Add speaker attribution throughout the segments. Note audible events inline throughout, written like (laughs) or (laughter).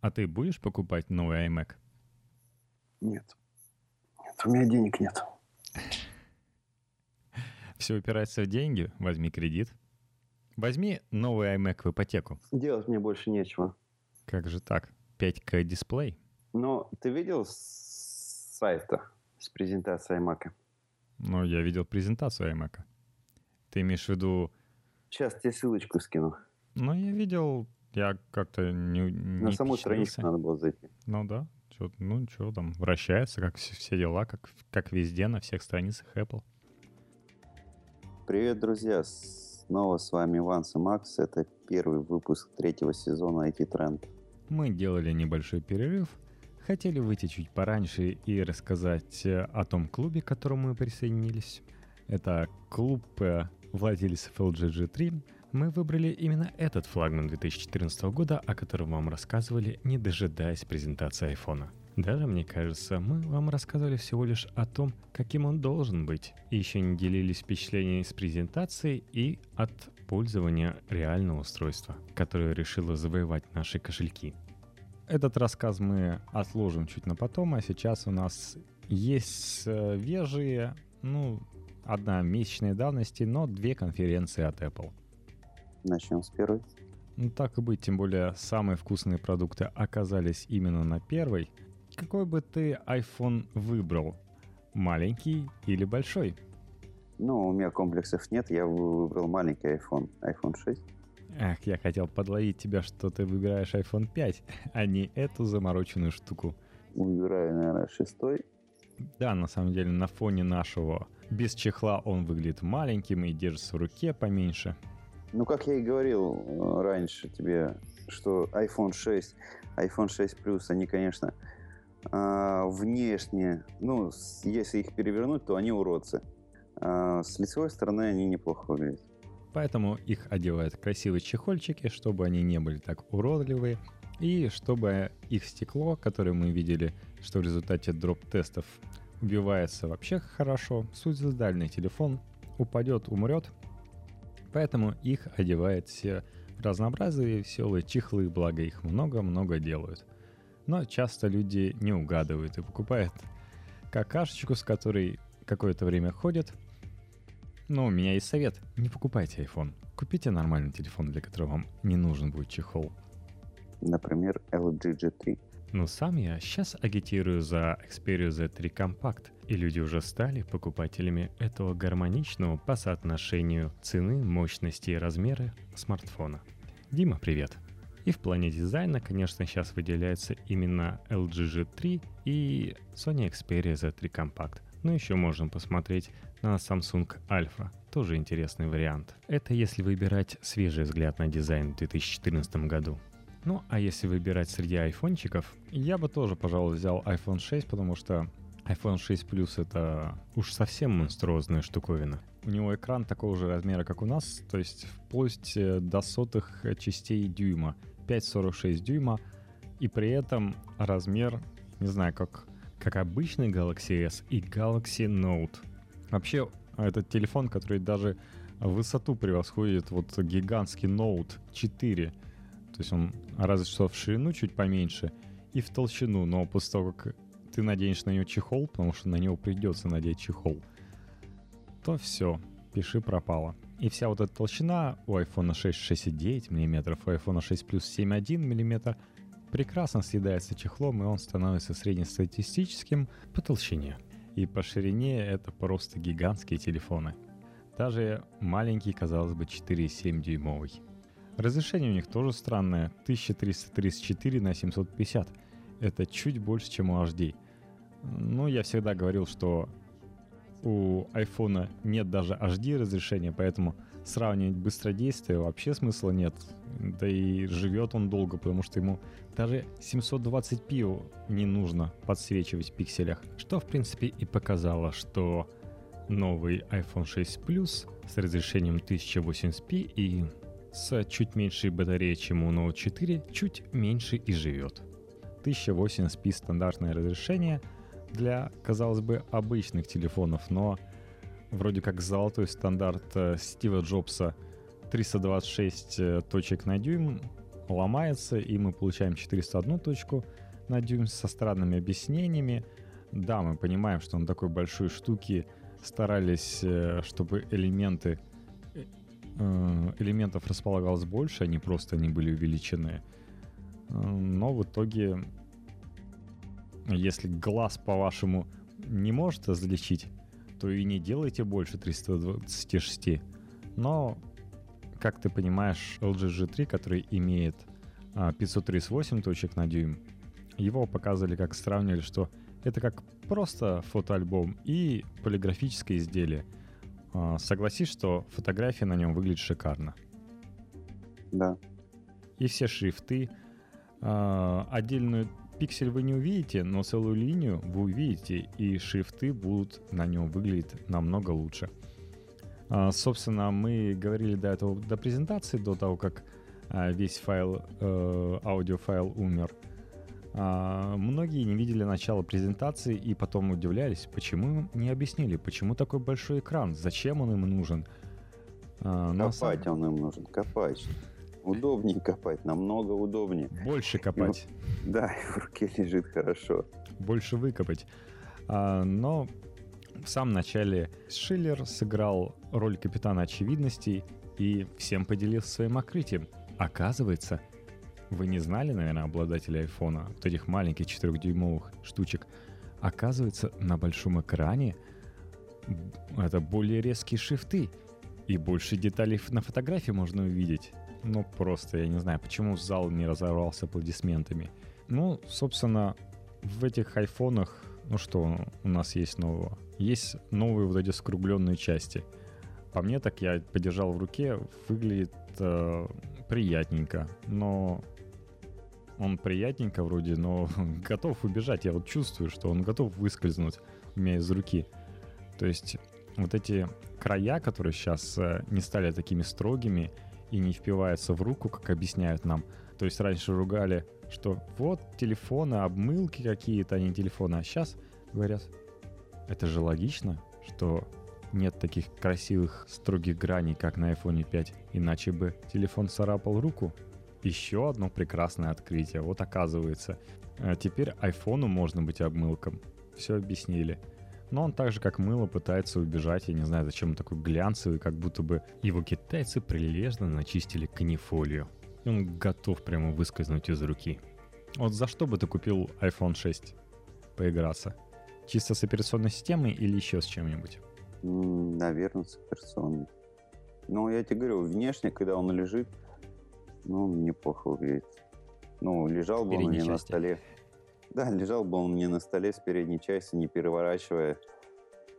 Speaker 1: А ты будешь покупать новый iMac?
Speaker 2: Нет. Нет, у меня денег нет. (laughs)
Speaker 1: Все упирается в деньги, возьми кредит. Возьми новый iMac в ипотеку.
Speaker 2: Делать мне больше нечего.
Speaker 1: Как же так? 5К дисплей?
Speaker 2: Но ты видел с сайта с презентацией iMac?
Speaker 1: Ну, я видел презентацию iMac. Ты имеешь в виду...
Speaker 2: Сейчас тебе ссылочку скину.
Speaker 1: Ну, я видел, я как-то не, не
Speaker 2: На саму страничку надо было зайти.
Speaker 1: Ну да, чё, ну что там, вращается, как все, все дела, как, как везде, на всех страницах Apple.
Speaker 2: Привет, друзья! Снова с вами Ванс и Макс. Это первый выпуск третьего сезона IT Trend.
Speaker 1: Мы делали небольшой перерыв, хотели выйти чуть пораньше и рассказать э, о том клубе, к которому мы присоединились. Это клуб э, владельцев LG G3. Мы выбрали именно этот флагман 2014 года, о котором вам рассказывали, не дожидаясь презентации айфона. Даже, мне кажется, мы вам рассказывали всего лишь о том, каким он должен быть, и еще не делились впечатлениями с презентацией и от пользования реального устройства, которое решило завоевать наши кошельки. Этот рассказ мы отложим чуть на потом, а сейчас у нас есть свежие, ну, одна месячной давности, но две конференции от Apple.
Speaker 2: Начнем с первой.
Speaker 1: Ну, так и быть, тем более самые вкусные продукты оказались именно на первой. Какой бы ты iPhone выбрал? Маленький или большой?
Speaker 2: Ну, у меня комплексов нет, я выбрал маленький iPhone, iPhone 6.
Speaker 1: Ах, я хотел подловить тебя, что ты выбираешь iPhone 5, (laughs) а не эту замороченную штуку.
Speaker 2: Выбираю, наверное, шестой.
Speaker 1: Да, на самом деле, на фоне нашего без чехла он выглядит маленьким и держится в руке поменьше.
Speaker 2: Ну, как я и говорил э, раньше тебе, что iPhone 6, iPhone 6 Plus, они, конечно, а, внешне, ну, если их перевернуть, то они уродцы. А с лицевой стороны они неплохо выглядят.
Speaker 1: Поэтому их одевают красивые чехольчики, чтобы они не были так уродливые, и чтобы их стекло, которое мы видели, что в результате дроп-тестов убивается вообще хорошо, суицидальный телефон упадет, умрет, Поэтому их одевают все разнообразные веселые чехлы, благо их много-много делают. Но часто люди не угадывают и покупают какашечку, с которой какое-то время ходят. Но у меня есть совет. Не покупайте iPhone. Купите нормальный телефон, для которого вам не нужен будет чехол.
Speaker 2: Например, LG G3.
Speaker 1: Но сам я сейчас агитирую за Xperia Z3 Compact, и люди уже стали покупателями этого гармоничного по соотношению цены, мощности и размера смартфона. Дима, привет! И в плане дизайна, конечно, сейчас выделяется именно LG G3 и Sony Xperia Z3 Compact. Но еще можем посмотреть на Samsung Alpha, тоже интересный вариант. Это если выбирать свежий взгляд на дизайн в 2014 году. Ну, а если выбирать среди айфончиков, я бы тоже, пожалуй, взял iPhone 6, потому что iPhone 6 Plus это уж совсем монструозная штуковина. У него экран такого же размера, как у нас, то есть вплоть до сотых частей дюйма. 5,46 дюйма, и при этом размер, не знаю, как, как обычный Galaxy S и Galaxy Note. Вообще, этот телефон, который даже высоту превосходит вот гигантский Note 4, то есть он разве что в ширину чуть поменьше и в толщину, но после того, как ты наденешь на него чехол, потому что на него придется надеть чехол, то все, пиши пропало. И вся вот эта толщина у iPhone 6 6,9 мм, у iPhone 6 Plus 7,1 мм прекрасно съедается чехлом, и он становится среднестатистическим по толщине. И по ширине это просто гигантские телефоны. Даже маленький, казалось бы, 4,7 дюймовый. Разрешение у них тоже странное. 1334 на 750. Это чуть больше, чем у HD. Ну, я всегда говорил, что у iPhone нет даже HD разрешения, поэтому сравнивать быстродействие вообще смысла нет. Да и живет он долго, потому что ему даже 720p не нужно подсвечивать в пикселях. Что, в принципе, и показало, что новый iPhone 6 Plus с разрешением 1080p и с чуть меньшей батареей, чем у Note 4, чуть меньше и живет. 1080p стандартное разрешение для, казалось бы, обычных телефонов, но вроде как золотой стандарт э, Стива Джобса 326 э, точек на дюйм ломается, и мы получаем 401 точку на дюйм со странными объяснениями. Да, мы понимаем, что на такой большой штуке старались, э, чтобы элементы элементов располагалось больше, они просто не были увеличены. Но в итоге, если глаз, по-вашему, не может различить, то и не делайте больше 326. Но, как ты понимаешь, LG G3, который имеет 538 а, точек на дюйм, его показывали, как сравнивали, что это как просто фотоальбом и полиграфическое изделие. А, согласись, что фотография на нем выглядит шикарно.
Speaker 2: Да.
Speaker 1: И все шрифты. А, отдельную пиксель вы не увидите, но целую линию вы увидите, и шрифты будут на нем выглядеть намного лучше. А, собственно, мы говорили до этого, до презентации, до того, как а, весь файл, э, аудиофайл умер. А, многие не видели начала презентации и потом удивлялись, почему не объяснили, почему такой большой экран, зачем он им нужен.
Speaker 2: Копать он им нужен, копать. Удобнее копать, намного удобнее.
Speaker 1: Больше копать.
Speaker 2: И, да, и (laughs) в руке лежит хорошо.
Speaker 1: Больше выкопать. А, но в самом начале Шиллер сыграл роль капитана очевидностей и всем поделился своим открытием. Оказывается, вы не знали, наверное, обладатели айфона, вот этих маленьких 4-дюймовых штучек. Оказывается, на большом экране это более резкие шрифты, и больше деталей на фотографии можно увидеть. Ну, просто, я не знаю, почему зал не разорвался аплодисментами. Ну, собственно, в этих айфонах, ну что у нас есть нового? Есть новые вот эти скругленные части. По мне так я подержал в руке, выглядит э, приятненько, но он приятненько вроде, но (laughs) готов убежать. Я вот чувствую, что он готов выскользнуть у меня из руки. То есть вот эти края, которые сейчас э, не стали такими строгими, и не впивается в руку, как объясняют нам. То есть раньше ругали, что вот телефоны, обмылки какие-то, а не телефоны. А сейчас говорят, это же логично, что нет таких красивых строгих граней, как на iPhone 5, иначе бы телефон царапал руку. Еще одно прекрасное открытие. Вот оказывается, э, теперь айфону можно быть обмылком. Все объяснили. Но он так же, как мыло, пытается убежать. Я не знаю, зачем он такой глянцевый, как будто бы его китайцы прилежно начистили канифолию. И он готов прямо выскользнуть из руки. Вот за что бы ты купил iPhone 6? Поиграться. Чисто с операционной системой или еще с чем-нибудь?
Speaker 2: Наверное, с операционной. Ну, я тебе говорю, внешне, когда он лежит, ну, неплохо выглядит. Ну, лежал бы он мне на столе. (laughs) Да, лежал бы он мне на столе с передней части, не переворачивая,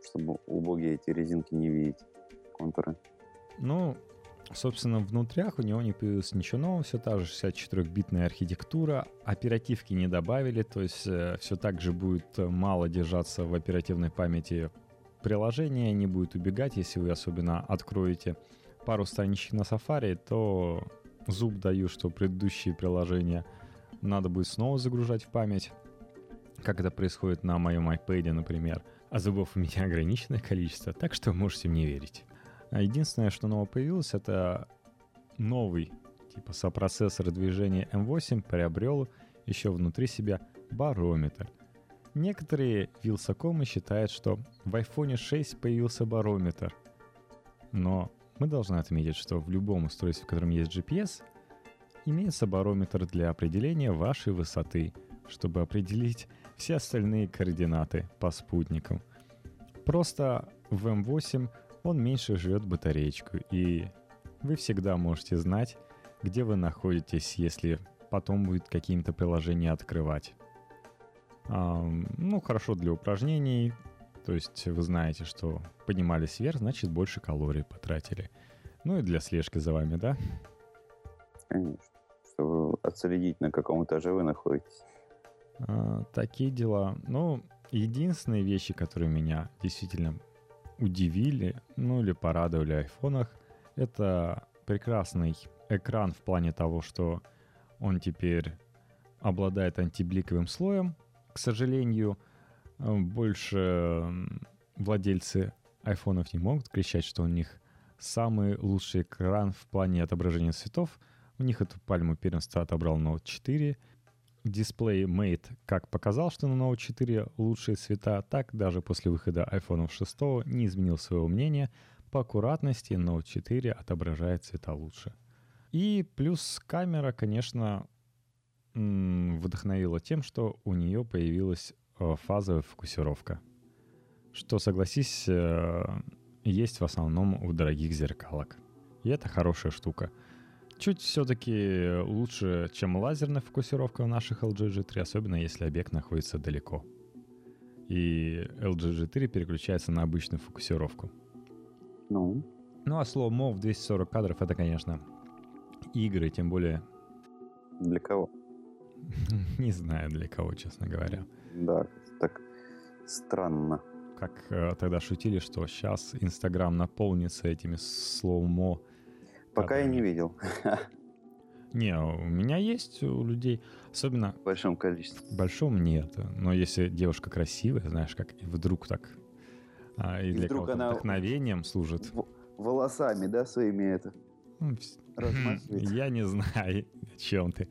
Speaker 2: чтобы убогие эти резинки не видеть, контуры.
Speaker 1: Ну, собственно, внутрях у него не появилось ничего нового, все та же 64-битная архитектура, оперативки не добавили, то есть э, все так же будет мало держаться в оперативной памяти приложение, не будет убегать, если вы особенно откроете пару страничек на Safari, то зуб даю, что предыдущие приложения надо будет снова загружать в память как это происходит на моем iPad, например. А зубов у меня (laughs) ограниченное количество, так что можете мне верить. А единственное, что нового появилось, это новый типа сопроцессор движения M8 приобрел еще внутри себя барометр. Некоторые вилсакомы считают, что в iPhone 6 появился барометр. Но мы должны отметить, что в любом устройстве, в котором есть GPS, имеется барометр для определения вашей высоты, чтобы определить все остальные координаты по спутникам. Просто в М8 он меньше жрет батареечку, и вы всегда можете знать, где вы находитесь, если потом будет какие-то приложения открывать. А, ну, хорошо для упражнений, то есть вы знаете, что поднимались вверх, значит больше калорий потратили. Ну и для слежки за вами, да?
Speaker 2: Конечно. Чтобы отследить, на каком этаже вы находитесь.
Speaker 1: А, такие дела. Ну, единственные вещи, которые меня действительно удивили, ну или порадовали в айфонах, это прекрасный экран в плане того, что он теперь обладает антибликовым слоем. К сожалению, э, больше владельцы айфонов не могут кричать, что у них самый лучший экран в плане отображения цветов. У них эту пальму первенства отобрал Note 4. Дисплей Mate как показал, что на Note 4 лучшие цвета, так даже после выхода iPhone 6 не изменил своего мнения. По аккуратности Note 4 отображает цвета лучше. И плюс камера, конечно, вдохновила тем, что у нее появилась э, фазовая фокусировка. Что, согласись, э, есть в основном у дорогих зеркалок. И это хорошая штука. Чуть все-таки лучше, чем лазерная фокусировка в наших LG G3, особенно если объект находится далеко. И LG G3 переключается на обычную фокусировку.
Speaker 2: Ну?
Speaker 1: Ну а слово MOV 240 кадров это, конечно, игры, тем более...
Speaker 2: Для кого? (laughs)
Speaker 1: Не знаю для кого, честно говоря.
Speaker 2: Да, так странно.
Speaker 1: Как э, тогда шутили, что сейчас Инстаграм наполнится этими слоумо.
Speaker 2: Пока я не видел. (laughs)
Speaker 1: Не, у меня есть у людей, особенно...
Speaker 2: В большом количестве.
Speaker 1: В большом нет. Но если девушка красивая, знаешь, как и вдруг так... А, и, и для вдруг она вдохновением служит.
Speaker 2: Волосами, да, своими это?
Speaker 1: Ну, (laughs) я не знаю, о (laughs) чем ты.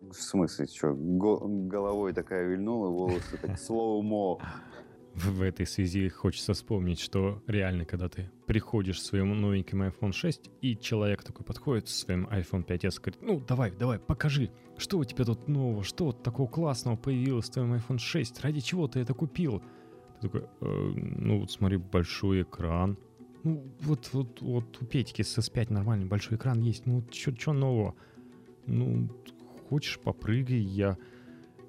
Speaker 2: В смысле, что, головой такая вильнула, волосы так слоумо.
Speaker 1: В этой связи хочется вспомнить, что реально, когда ты приходишь к своему новенькому iPhone 6, и человек такой подходит с своим iPhone 5s и говорит, ну давай, давай, покажи, что у тебя тут нового, что вот такого классного появилось в твоем iPhone 6, ради чего ты это купил? Ты такой, э, ну вот смотри, большой экран, ну вот, вот, вот у Петьки с S5 нормальный большой экран есть, ну что нового? Ну, хочешь, попрыгай, я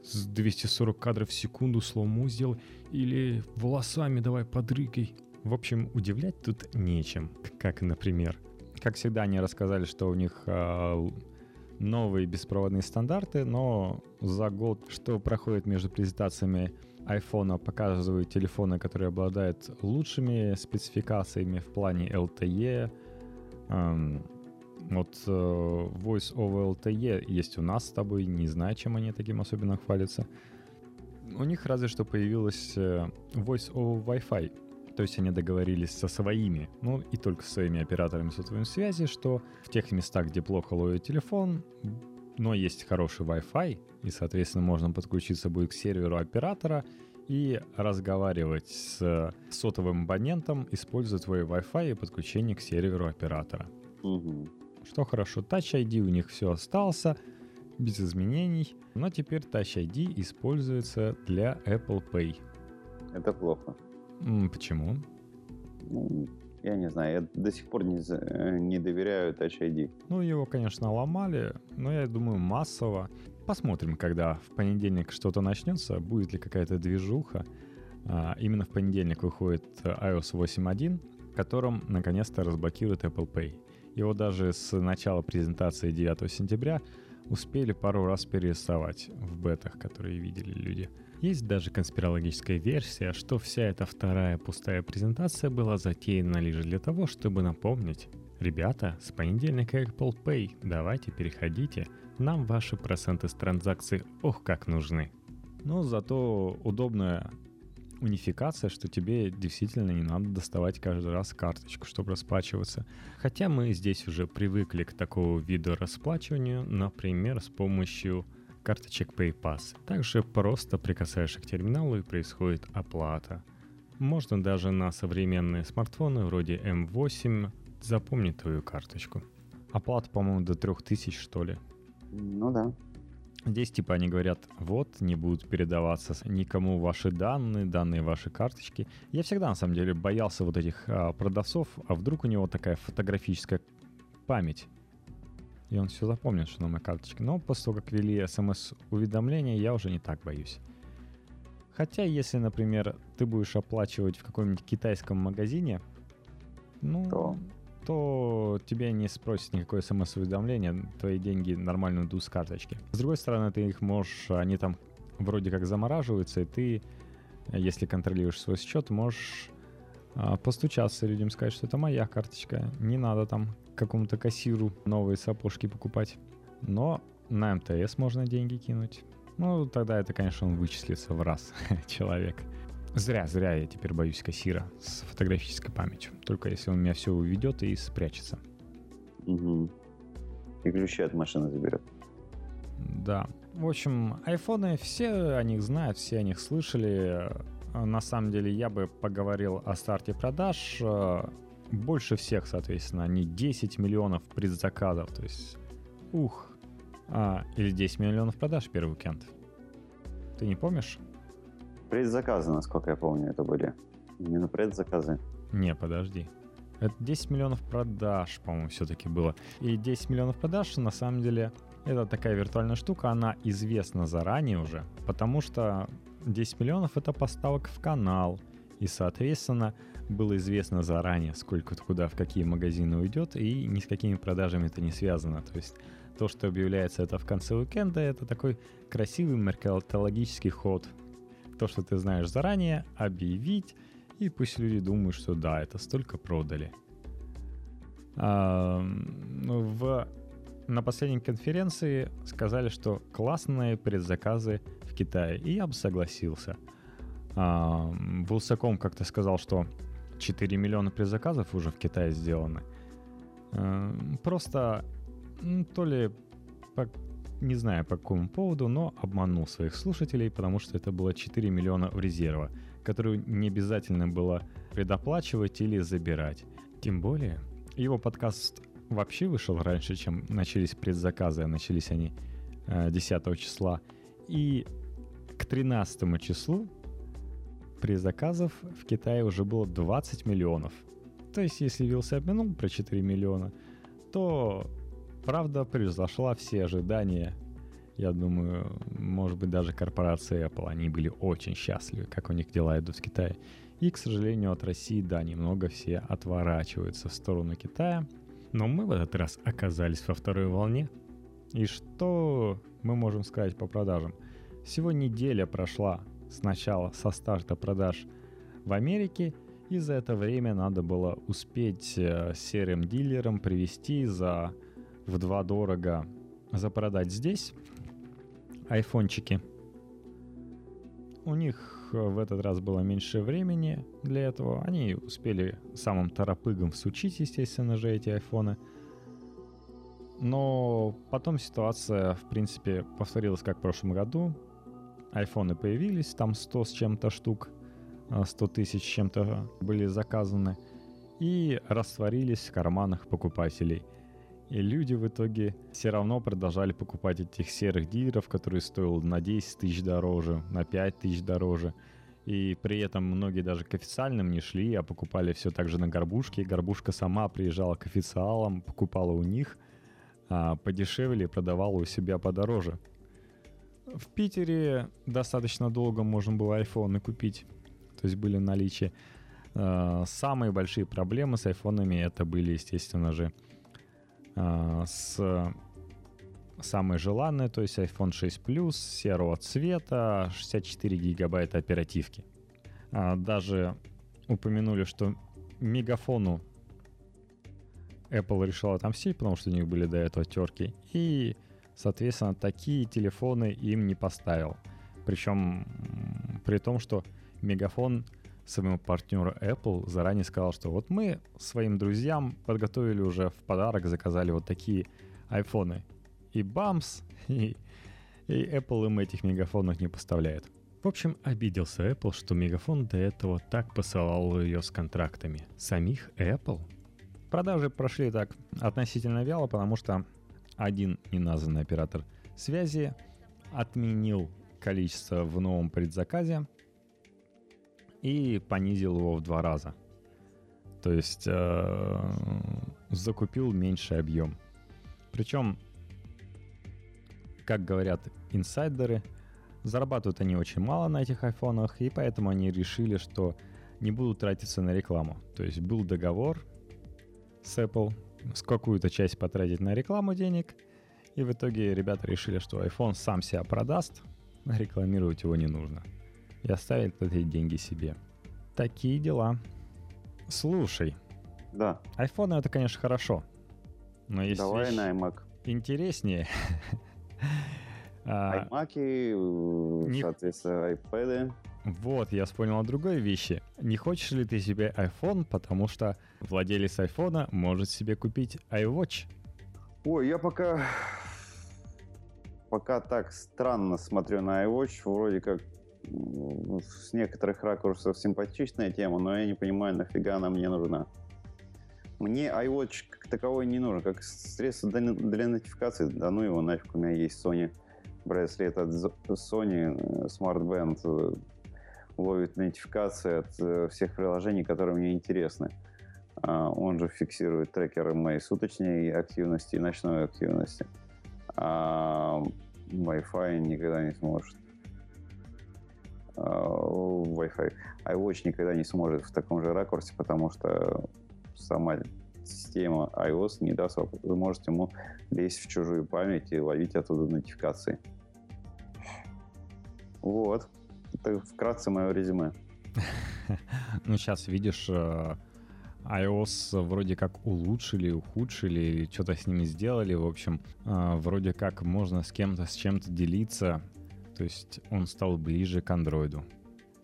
Speaker 1: с 240 кадров в секунду слому сделай, или волосами давай подрыгай. В общем, удивлять тут нечем, как, например. Как всегда, они рассказали, что у них э, новые беспроводные стандарты, но за год, что проходит между презентациями iPhone, показывают телефоны, которые обладают лучшими спецификациями в плане LTE, эм, вот э, Voice over LTE есть у нас с тобой, не знаю, чем они таким особенно хвалятся. У них разве что появилась э, Voice over Wi-Fi. То есть они договорились со своими, ну и только со своими операторами сотовой связи, что в тех местах, где плохо ловит телефон, но есть хороший Wi-Fi, и, соответственно, можно подключиться будет к серверу оператора и разговаривать с сотовым абонентом, используя твой Wi-Fi и подключение к серверу оператора.
Speaker 2: Угу.
Speaker 1: Что хорошо, Touch ID у них все остался, без изменений, но теперь Touch ID используется для Apple Pay.
Speaker 2: Это плохо.
Speaker 1: Почему?
Speaker 2: Ну, я не знаю, я до сих пор не, не доверяю Touch ID.
Speaker 1: Ну, его, конечно, ломали, но я думаю, массово. Посмотрим, когда в понедельник что-то начнется, будет ли какая-то движуха. А, именно в понедельник выходит iOS 8.1, которым наконец-то разблокирует Apple Pay. Его даже с начала презентации 9 сентября успели пару раз перерисовать в бетах, которые видели люди. Есть даже конспирологическая версия, что вся эта вторая пустая презентация была затеяна лишь для того, чтобы напомнить Ребята, с понедельника Apple Pay, давайте переходите, нам ваши проценты с транзакций ох как нужны. Но зато удобная унификация, что тебе действительно не надо доставать каждый раз карточку, чтобы расплачиваться. Хотя мы здесь уже привыкли к такому виду расплачивания, например, с помощью карточек PayPass. Также просто прикасаешься к терминалу и происходит оплата. Можно даже на современные смартфоны вроде M8 запомнить твою карточку. Оплата, по-моему, до 3000, что ли.
Speaker 2: Ну да.
Speaker 1: Здесь типа они говорят, вот, не будут передаваться никому ваши данные, данные вашей карточки. Я всегда на самом деле боялся вот этих а, продавцов, а вдруг у него такая фотографическая память. И он все запомнит, что на моей карточке. Но после того, как ввели смс-уведомления, я уже не так боюсь. Хотя, если, например, ты будешь оплачивать в каком-нибудь китайском магазине, ну,
Speaker 2: то
Speaker 1: тебе не спросят никакое смс-уведомление, твои деньги нормально идут с карточки. С другой стороны, ты их можешь, они там вроде как замораживаются, и ты, если контролируешь свой счет, можешь а, постучаться людям, сказать, что это моя карточка, не надо там какому-то кассиру новые сапожки покупать. Но на МТС можно деньги кинуть. Ну, тогда это, конечно, он вычислится в раз, (laughs) человек. Зря, зря я теперь боюсь кассира с фотографической памятью. Только если он меня все уведет и спрячется.
Speaker 2: Угу. и ключи от машины заберет.
Speaker 1: Да. В общем, айфоны, все о них знают, все о них слышали. На самом деле, я бы поговорил о старте продаж. Больше всех, соответственно, они 10 миллионов предзаказов. То есть, ух. А, или 10 миллионов продаж первый уикенд. Ты не помнишь?
Speaker 2: Предзаказы, насколько я помню, это были. Именно предзаказы.
Speaker 1: Не, подожди. Это 10 миллионов продаж, по-моему, все-таки было. И 10 миллионов продаж, на самом деле, это такая виртуальная штука, она известна заранее уже, потому что 10 миллионов это поставок в канал, и, соответственно, было известно заранее, сколько куда, в какие магазины уйдет, и ни с какими продажами это не связано. То есть то, что объявляется это в конце уикенда, это такой красивый маркетологический ход. То, что ты знаешь заранее, объявить, и пусть люди думают, что да, это столько продали. А, в, на последней конференции сказали, что классные предзаказы в Китае, и я бы согласился. А, Вилсаком как-то сказал, что 4 миллиона предзаказов уже в Китае сделаны. А, просто то ли не знаю по какому поводу, но обманул своих слушателей, потому что это было 4 миллиона в резерва которую не обязательно было предоплачивать или забирать. Тем более, его подкаст вообще вышел раньше, чем начались предзаказы, а начались они 10 э, числа. И к 13 числу предзаказов в Китае уже было 20 миллионов. То есть, если Вилса обманул про 4 миллиона, то правда превзошла все ожидания я думаю, может быть, даже корпорации Apple, они были очень счастливы, как у них дела идут в Китае. И, к сожалению, от России, да, немного все отворачиваются в сторону Китая. Но мы в этот раз оказались во второй волне. И что мы можем сказать по продажам? Всего неделя прошла с начала, со старта продаж в Америке, и за это время надо было успеть э, серым дилерам привести за в два дорого запродать здесь айфончики. У них э, в этот раз было меньше времени для этого. Они успели самым торопыгом всучить, естественно же, эти айфоны. Но потом ситуация, в принципе, повторилась как в прошлом году. Айфоны появились, там 100 с чем-то штук, 100 а, тысяч с чем-то были заказаны и растворились в карманах покупателей – и люди в итоге все равно продолжали покупать этих серых дилеров, которые стоил на 10 тысяч дороже, на 5 тысяч дороже. И при этом многие даже к официальным не шли, а покупали все так же на горбушке. Горбушка сама приезжала к официалам, покупала у них а подешевле и продавала у себя подороже. В Питере достаточно долго можно было айфоны купить, то есть были в наличии. А, самые большие проблемы с айфонами это были, естественно же, с самой желанной, то есть iPhone 6 Plus, серого цвета, 64 гигабайта оперативки. А, даже упомянули, что мегафону Apple решила отомстить, потому что у них были до этого терки. И, соответственно, такие телефоны им не поставил. Причем при том, что мегафон своему партнеру Apple заранее сказал, что вот мы своим друзьям подготовили уже в подарок, заказали вот такие айфоны. И бамс, (laughs) и, и Apple им этих мегафонов не поставляет. В общем, обиделся Apple, что Мегафон до этого так посылал ее с контрактами. Самих Apple? Продажи прошли так относительно вяло, потому что один неназванный оператор связи отменил количество в новом предзаказе, и понизил его в два раза. То есть э, закупил меньший объем. Причем, как говорят инсайдеры, зарабатывают они очень мало на этих айфонах, и поэтому они решили, что не будут тратиться на рекламу. То есть был договор с Apple, с какую-то часть потратить на рекламу денег, и в итоге ребята решили, что iPhone сам себя продаст, рекламировать его не нужно и оставит эти деньги себе. Такие дела. Слушай.
Speaker 2: Да.
Speaker 1: Айфоны это, конечно, хорошо. Но есть
Speaker 2: Давай на iMac.
Speaker 1: Интереснее. (laughs)
Speaker 2: А, iMac, не... соответственно, iPad.
Speaker 1: Вот, я вспомнил о другой вещи. Не хочешь ли ты себе iPhone, потому что владелец iPhone может себе купить iWatch?
Speaker 2: Ой, я пока пока так странно смотрю на iWatch, вроде как с некоторых ракурсов симпатичная тема, но я не понимаю, нафига она мне нужна. Мне iWatch как таковой не нужен, как средство для, для нотификации, да ну его нафиг, у меня есть Sony браслет от Sony э, Smart Band, э, ловит нотификации от э, всех приложений, которые мне интересны. А, он же фиксирует трекеры моей суточной активности и ночной активности. А Wi-Fi никогда не сможет. А, Wi-Fi. iWatch никогда не сможет в таком же ракурсе, потому что сама система iOS не даст возможность ему лезть в чужую память и ловить оттуда нотификации. Вот. Это вкратце мое резюме. (laughs)
Speaker 1: Ну, сейчас видишь, э, iOS вроде как улучшили, ухудшили, или что-то с ними сделали. В общем, а, вроде как можно с кем-то, с чем-то делиться. То есть он стал ближе к Android.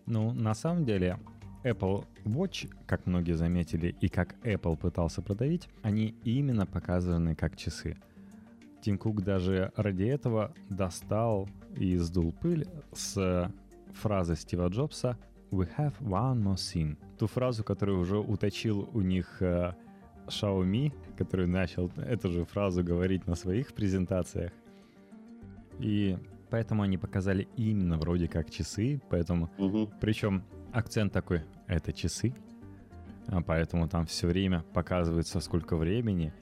Speaker 1: Ну, на самом деле, Apple Watch, как многие заметили, и как Apple пытался продавить, они именно показаны как часы. Тим Кук даже ради этого достал и сдул пыль с фразы Стива Джобса We have one more thing. Ту фразу, которую уже уточил у них э, Xiaomi, который начал эту же фразу говорить на своих презентациях. И поэтому они показали именно вроде как часы, поэтому...
Speaker 2: Угу.
Speaker 1: Причем акцент такой, это часы, а поэтому там все время показывается сколько времени,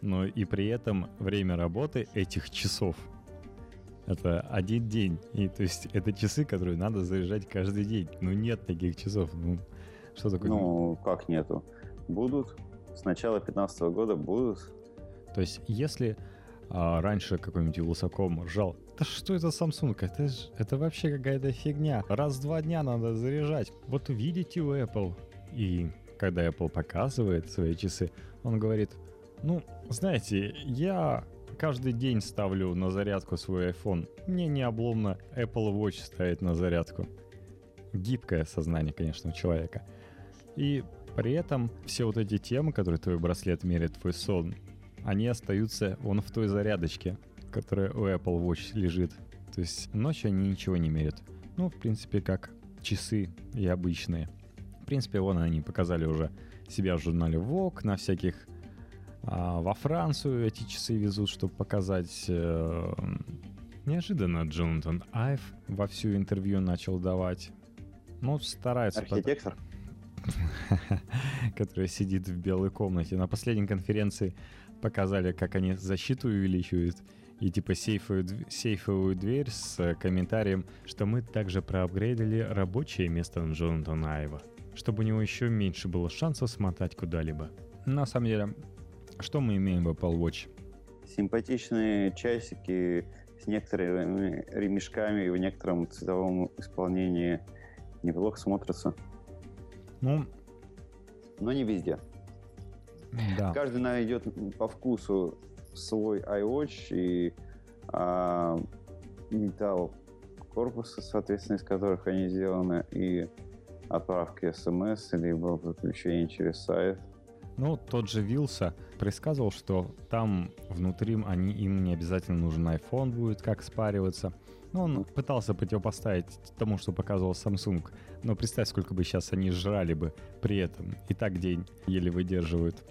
Speaker 1: но и при этом время работы этих часов — это один день. И то есть это часы, которые надо заряжать каждый день. Ну нет таких часов. Ну, что такое?
Speaker 2: Ну, как нету? Будут. С начала 2015 года будут.
Speaker 1: То есть если а, раньше какой-нибудь Вилсаком ржал, да что это Samsung? Это, ж, это вообще какая-то фигня. Раз в два дня надо заряжать. Вот увидите у Apple. И когда Apple показывает свои часы, он говорит, ну, знаете, я каждый день ставлю на зарядку свой iPhone. Мне не обломно Apple Watch ставить на зарядку. Гибкое сознание, конечно, у человека. И при этом все вот эти темы, которые твой браслет меряет твой сон, они остаются вон в той зарядочке, которая у Apple Watch лежит. То есть ночью они ничего не мерят. Ну, в принципе, как часы и обычные. В принципе, вон они показали уже себя в журнале Vogue, на всяких а во Францию эти часы везут, чтобы показать... Э, неожиданно Джонатан Айв во всю интервью начал давать. Ну, старается...
Speaker 2: Архитектор? (laughs)
Speaker 1: который сидит в белой комнате. На последней конференции показали, как они защиту увеличивают и типа сейфовую, сейфовую дверь с комментарием, что мы также проапгрейдили рабочее место Джонатана Айва, чтобы у него еще меньше было шансов смотать куда-либо. На самом деле, что мы имеем в Apple Watch?
Speaker 2: Симпатичные часики с некоторыми ремешками и в некотором цветовом исполнении неплохо смотрятся.
Speaker 1: Ну,
Speaker 2: но не везде.
Speaker 1: Да.
Speaker 2: Каждый найдет по вкусу свой iWatch и а, металл корпуса, соответственно, из которых они сделаны, и отправки смс, либо подключение через сайт –
Speaker 1: ну, тот же Вилса предсказывал, что там внутри они, им не обязательно нужен iPhone будет, как спариваться. Ну, он пытался противопоставить тому, что показывал Samsung. Но представь, сколько бы сейчас они жрали бы при этом. И так день еле выдерживают.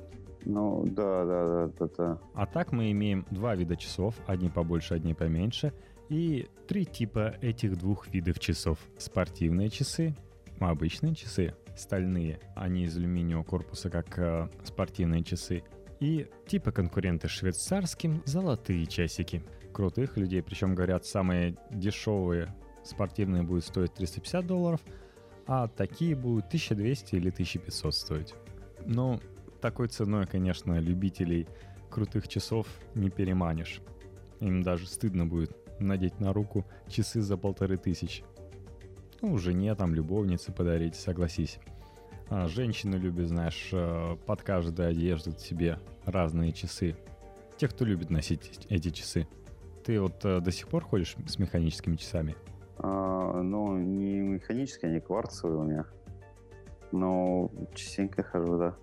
Speaker 2: Ну, да, да, да, да, да.
Speaker 1: А так мы имеем два вида часов, одни побольше, одни поменьше, и три типа этих двух видов часов. Спортивные часы, обычные часы, стальные, не из алюминиевого корпуса, как э, спортивные часы. И типа конкуренты швейцарским золотые часики. Крутых людей, причем говорят, самые дешевые спортивные будут стоить 350 долларов, а такие будут 1200 или 1500 стоить. Но такой ценой, конечно, любителей крутых часов не переманишь. Им даже стыдно будет надеть на руку часы за полторы тысячи. Ну, жене там, любовнице подарить, согласись. А, женщины любят, знаешь, э, под каждую одежду себе разные часы. Те, кто любит носить эти часы. Ты вот э, до сих пор ходишь с механическими часами?
Speaker 2: А, ну, не механические, они кварцевые у меня. Но частенько хожу, да.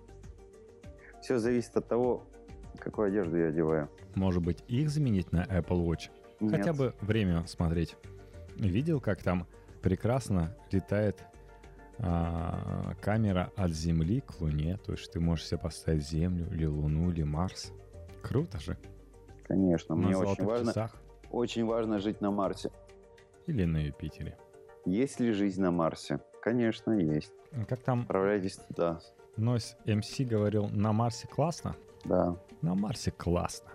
Speaker 2: Все зависит от того, Какую одежду я одеваю?
Speaker 1: Может быть, их заменить на Apple Watch?
Speaker 2: Нет.
Speaker 1: Хотя бы время смотреть. Видел, как там прекрасно летает а, камера от Земли к Луне. То есть ты можешь себе поставить Землю или Луну или Марс. Круто же.
Speaker 2: Конечно,
Speaker 1: На
Speaker 2: мне очень важно,
Speaker 1: часах.
Speaker 2: очень важно жить на Марсе.
Speaker 1: Или на Юпитере.
Speaker 2: Есть ли жизнь на Марсе? Конечно, есть.
Speaker 1: Как там
Speaker 2: Отправляйтесь туда.
Speaker 1: Нойс МС говорил, на Марсе классно?
Speaker 2: Да.
Speaker 1: На Марсе классно.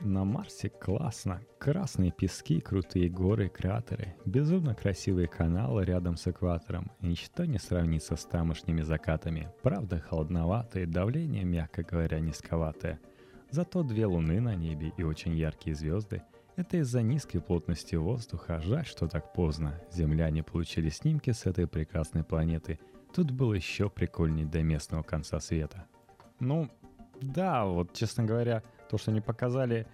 Speaker 1: На Марсе классно. Красные пески, крутые горы, кратеры, безумно красивые каналы рядом с экватором. Ничто не сравнится с тамошними закатами. Правда, холодноватые, давление, мягко говоря, низковатое. Зато две луны на небе и очень яркие звезды. Это из-за низкой плотности воздуха. Жаль, что так поздно. Земляне получили снимки с этой прекрасной планеты. Тут было еще прикольней до местного конца света. Ну, да, вот, честно говоря, то, что они показали,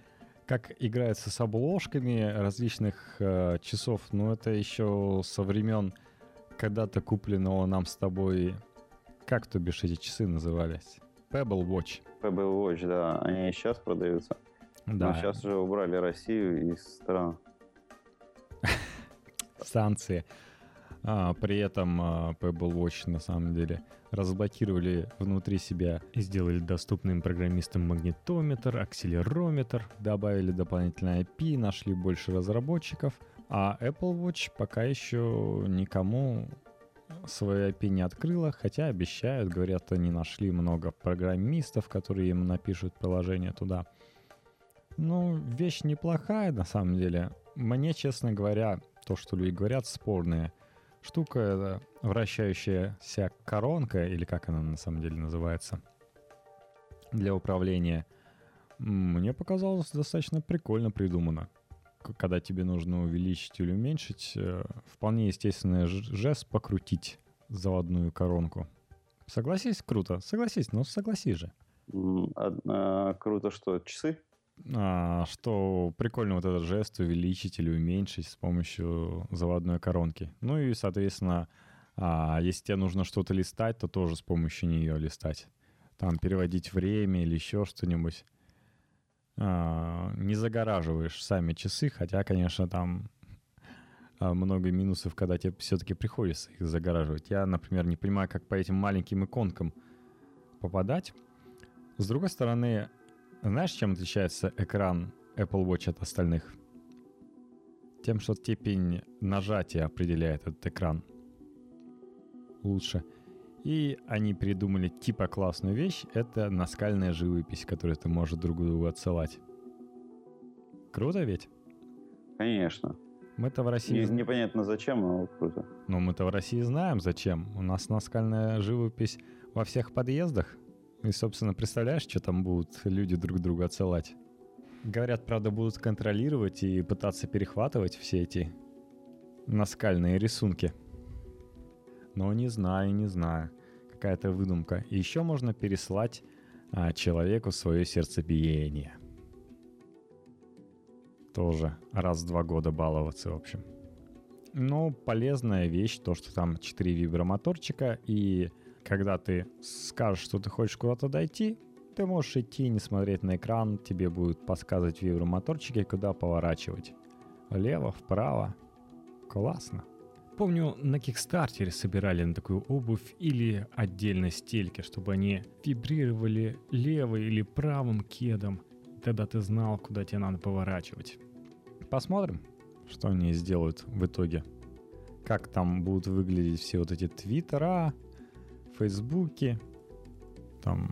Speaker 1: как играется с обложками различных э, часов, ну, это еще со времен когда-то купленного нам с тобой... Как, то бишь, эти часы назывались? Pebble Watch.
Speaker 2: Pebble Watch, да, они и сейчас продаются.
Speaker 1: Да,
Speaker 2: Но сейчас уже убрали Россию из стран. (laughs)
Speaker 1: санкции. А, при этом а, Pebble Watch на самом деле разблокировали внутри себя и сделали доступным программистам магнитометр, акселерометр, добавили дополнительное IP, нашли больше разработчиков, а Apple Watch пока еще никому свое IP не открыла, хотя обещают, говорят, они нашли много программистов, которые им напишут приложение туда. Ну, вещь неплохая на самом деле. Мне, честно говоря, то, что люди говорят, спорная штука, вращающаяся коронка, или как она на самом деле называется, для управления, мне показалось достаточно прикольно придумано. Когда тебе нужно увеличить или уменьшить, э, вполне естественный жест покрутить заводную коронку. Согласись, круто. Согласись, ну согласись же.
Speaker 2: А- а, Круто, что часы?
Speaker 1: А, что прикольно вот этот жест увеличить или уменьшить с помощью заводной коронки. Ну и, соответственно, а, если тебе нужно что-то листать, то тоже с помощью нее листать. Там переводить время или еще что-нибудь. А, не загораживаешь сами часы, хотя, конечно, там много минусов, когда тебе все-таки приходится их загораживать. Я, например, не понимаю, как по этим маленьким иконкам попадать. С другой стороны, знаешь, чем отличается экран Apple Watch от остальных? Тем, что степень нажатия определяет этот экран лучше. И они придумали типа классную вещь. Это наскальная живопись, которую ты можешь друг другу отсылать. Круто ведь?
Speaker 2: Конечно.
Speaker 1: Мы-то в России...
Speaker 2: Не- непонятно зачем, но круто.
Speaker 1: Ну, мы-то в России знаем, зачем. У нас наскальная живопись во всех подъездах. И, собственно, представляешь, что там будут люди друг другу отсылать? Говорят, правда, будут контролировать и пытаться перехватывать все эти наскальные рисунки. Но не знаю, не знаю. Какая-то выдумка. И еще можно переслать а, человеку свое сердцебиение. Тоже раз в два года баловаться, в общем. Ну, полезная вещь, то, что там 4 вибромоторчика, и когда ты скажешь, что ты хочешь куда-то дойти, ты можешь идти, не смотреть на экран, тебе будут подсказывать вибромоторчики, куда поворачивать. Влево, вправо. Классно. Помню, на Кикстартере собирали на такую обувь или отдельно стельки, чтобы они вибрировали левым или правым кедом. Тогда ты знал, куда тебе надо поворачивать. Посмотрим, что они сделают в итоге. Как там будут выглядеть все вот эти твиттера, фейсбуки, там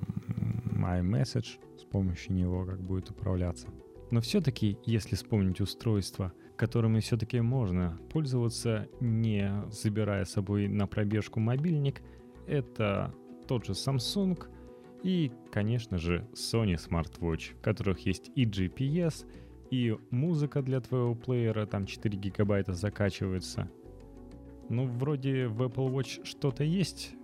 Speaker 1: iMessage с помощью него как будет управляться. Но все-таки, если вспомнить устройство, которыми все-таки можно пользоваться, не забирая с собой на пробежку мобильник, это тот же Samsung и, конечно же, Sony Smartwatch, в которых есть и GPS, и музыка для твоего плеера, там 4 гигабайта закачивается. Ну, вроде в Apple Watch что-то есть,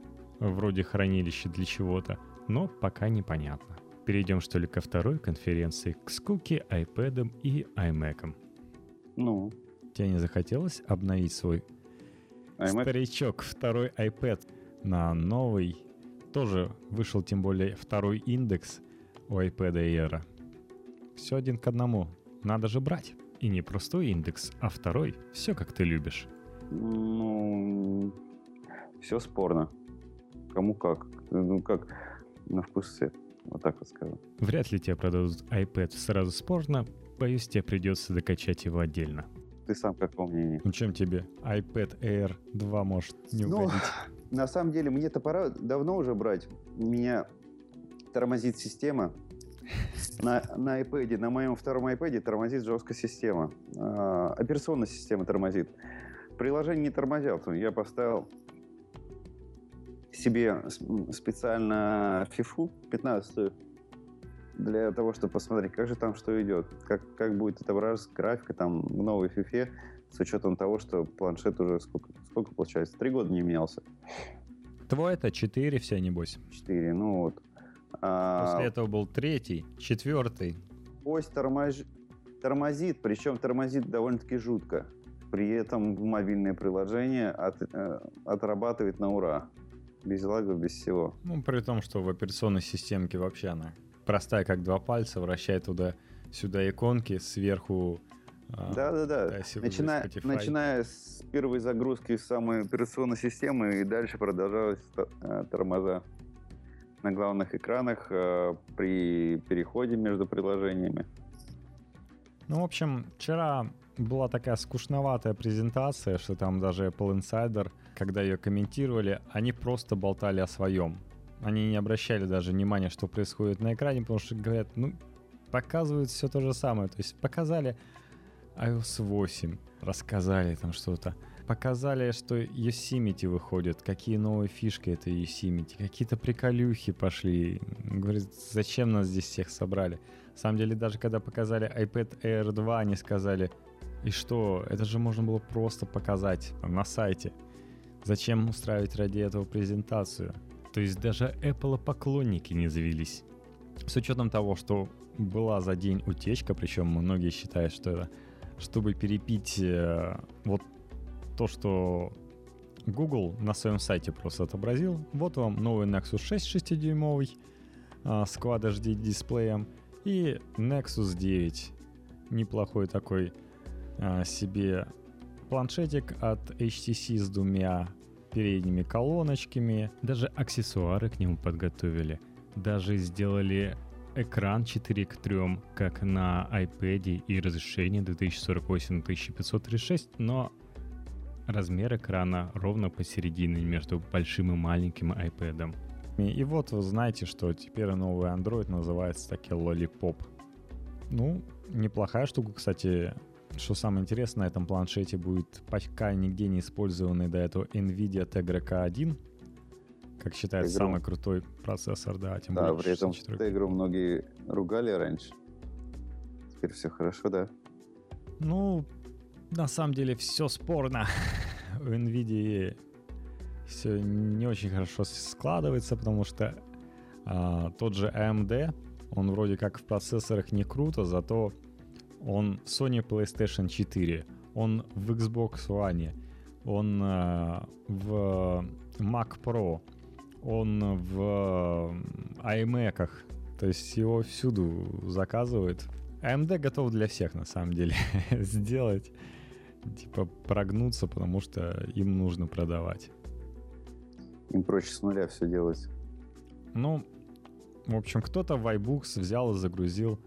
Speaker 1: вроде хранилища для чего-то, но пока непонятно. Перейдем что ли ко второй конференции, к скуке, iPad и iMac.
Speaker 2: Ну,
Speaker 1: Тебе не захотелось обновить свой
Speaker 2: iMac
Speaker 1: старичок, второй iPad на новый тоже вышел тем более второй индекс у iPad Air. Все один к одному. Надо же брать. И не простой индекс, а второй. Все как ты любишь.
Speaker 2: Ну, все спорно. Кому как. Ну, как на вкус цвет. Вот так вот скажу.
Speaker 1: Вряд ли тебе продадут iPad сразу спорно. Боюсь, тебе придется докачать его отдельно.
Speaker 2: Ты сам какого мнения?
Speaker 1: Ну чем тебе iPad Air 2 может не ну, угодить? (laughs)
Speaker 2: На самом деле, мне-то пора давно уже брать. Меня тормозит система. На, на iPad, на моем втором iPad тормозит жесткая система. А, операционная система тормозит. Приложение не тормозят. Я поставил себе специально FIFA 15 для того, чтобы посмотреть, как же там что идет, как, как будет отображаться графика там в новой FIFA, с учетом того, что планшет уже сколько, сколько получается, три года не менялся.
Speaker 1: Твой это четыре все, небось?
Speaker 2: Четыре, ну вот.
Speaker 1: А... После этого был третий, четвертый.
Speaker 2: Ось тормоз... тормозит, причем тормозит довольно-таки жутко. При этом мобильное приложение от, э, отрабатывает на ура. Без лагов, без всего.
Speaker 1: Ну, при том, что в операционной системке вообще она простая, как два пальца, вращает туда-сюда иконки, сверху
Speaker 2: а, Да-да-да. Начиная, начиная с первой загрузки самой операционной системы и дальше продолжалась э, тормоза на главных экранах э, при переходе между приложениями.
Speaker 1: Ну, в общем, вчера была такая скучноватая презентация, что там даже Apple Insider, когда ее комментировали, они просто болтали о своем. Они не обращали даже внимания, что происходит на экране, потому что говорят, ну, показывают все то же самое. То есть показали iOS 8, рассказали там что-то. Показали, что Yosemite выходит, какие новые фишки это Yosemite, какие-то приколюхи пошли. Говорит, зачем нас здесь всех собрали? На самом деле, даже когда показали iPad Air 2, они сказали, и что, это же можно было просто показать на сайте. Зачем устраивать ради этого презентацию? То есть даже Apple поклонники не завелись. С учетом того, что была за день утечка, причем многие считают, что это чтобы перепить э, вот то, что Google на своем сайте просто отобразил. Вот вам новый Nexus 6 6-дюймовый э, с Quad HD дисплеем и Nexus 9. Неплохой такой э, себе планшетик от HTC с двумя передними колоночками, даже аксессуары к нему подготовили. Даже сделали экран 4 к 3, как на iPad и разрешение 2048-1536, но размер экрана ровно посередине между большим и маленьким iPad. И вот вы знаете, что теперь новый Android называется таки Lollipop. Ну, неплохая штука, кстати, что самое интересное, на этом планшете будет пока нигде не использованный до этого NVIDIA Tegra K1, как считается Tegra. самый крутой процессор, да,
Speaker 2: тем да, более. при этом Tegra многие ругали раньше. Теперь все хорошо, да?
Speaker 1: Ну, на самом деле все спорно. (laughs) У NVIDIA все не очень хорошо складывается, потому что а, тот же AMD, он вроде как в процессорах не круто, зато он в Sony PlayStation 4, он в Xbox One, он э, в Mac Pro, он в iMac, то есть его всюду заказывают. AMD готов для всех на самом деле (laughs) сделать, типа прогнуться, потому что им нужно продавать.
Speaker 2: Им проще с нуля все делать.
Speaker 1: Ну, в общем, кто-то в iBooks взял и загрузил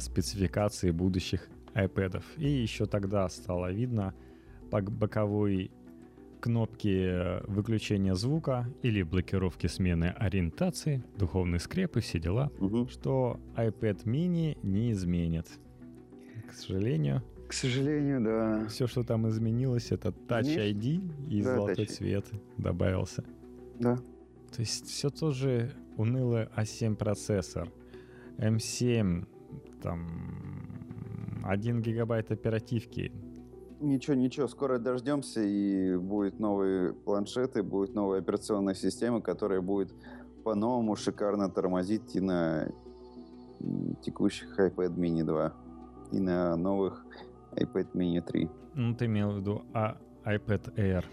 Speaker 1: спецификации будущих iPad. И еще тогда стало видно по боковой кнопки выключения звука или блокировки смены ориентации, духовный скреп и все дела, угу. что iPad mini не изменит. К сожалению.
Speaker 2: К сожалению, да.
Speaker 1: Все, что там изменилось, это Touch ID и да, золотой touch. цвет добавился.
Speaker 2: Да.
Speaker 1: То есть все тоже унылый A7 а процессор. M7 там 1 гигабайт оперативки.
Speaker 2: Ничего, ничего, скоро дождемся, и будет новые планшеты, будет новая операционная система, которая будет по-новому шикарно тормозить и на текущих iPad mini 2, и на новых iPad mini 3.
Speaker 1: Ну, ты имел в виду а, iPad Air.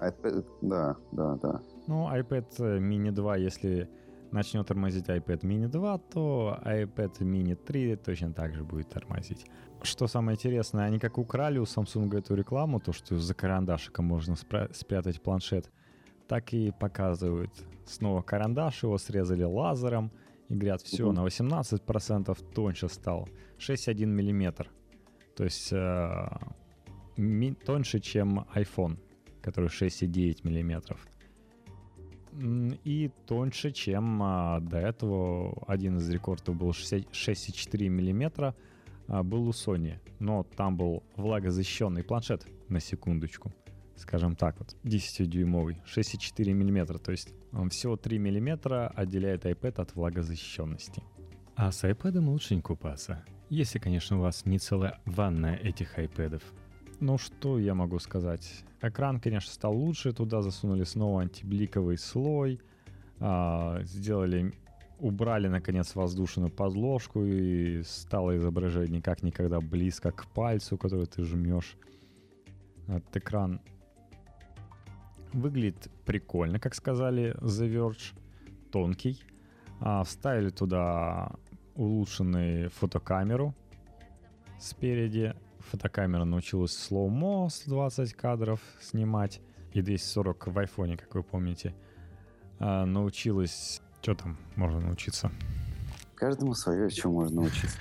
Speaker 2: iPad, да, да, да.
Speaker 1: Ну, iPad mini 2, если начнет тормозить iPad mini 2, то iPad mini 3 точно так же будет тормозить. Что самое интересное, они как украли у Samsung эту рекламу, то, что за карандашиком можно спря- спрятать планшет, так и показывают. Снова карандаш, его срезали лазером, и говорят, все, на 18% тоньше стал. 6,1 миллиметр. То есть э, ми- тоньше, чем iPhone, который 6,9 миллиметров и тоньше, чем а, до этого. Один из рекордов был 6,4 мм, а, был у Sony. Но там был влагозащищенный планшет, на секундочку. Скажем так вот, 10-дюймовый, 6,4 мм. То есть всего 3 мм отделяет iPad от влагозащищенности. А с iPad лучше не купаться. Если, конечно, у вас не целая ванная этих iPad'ов. Ну что я могу сказать? Экран, конечно, стал лучше, туда засунули снова антибликовый слой, а, сделали, убрали, наконец, воздушную подложку и стало изображение как никогда близко к пальцу, который ты жмешь. Этот экран выглядит прикольно, как сказали The Verge, тонкий. А, вставили туда улучшенную фотокамеру спереди фотокамера научилась слоумо с 20 кадров снимать и 240 в айфоне, как вы помните. А, научилась... Что там можно научиться?
Speaker 2: Каждому свое, чему можно научиться.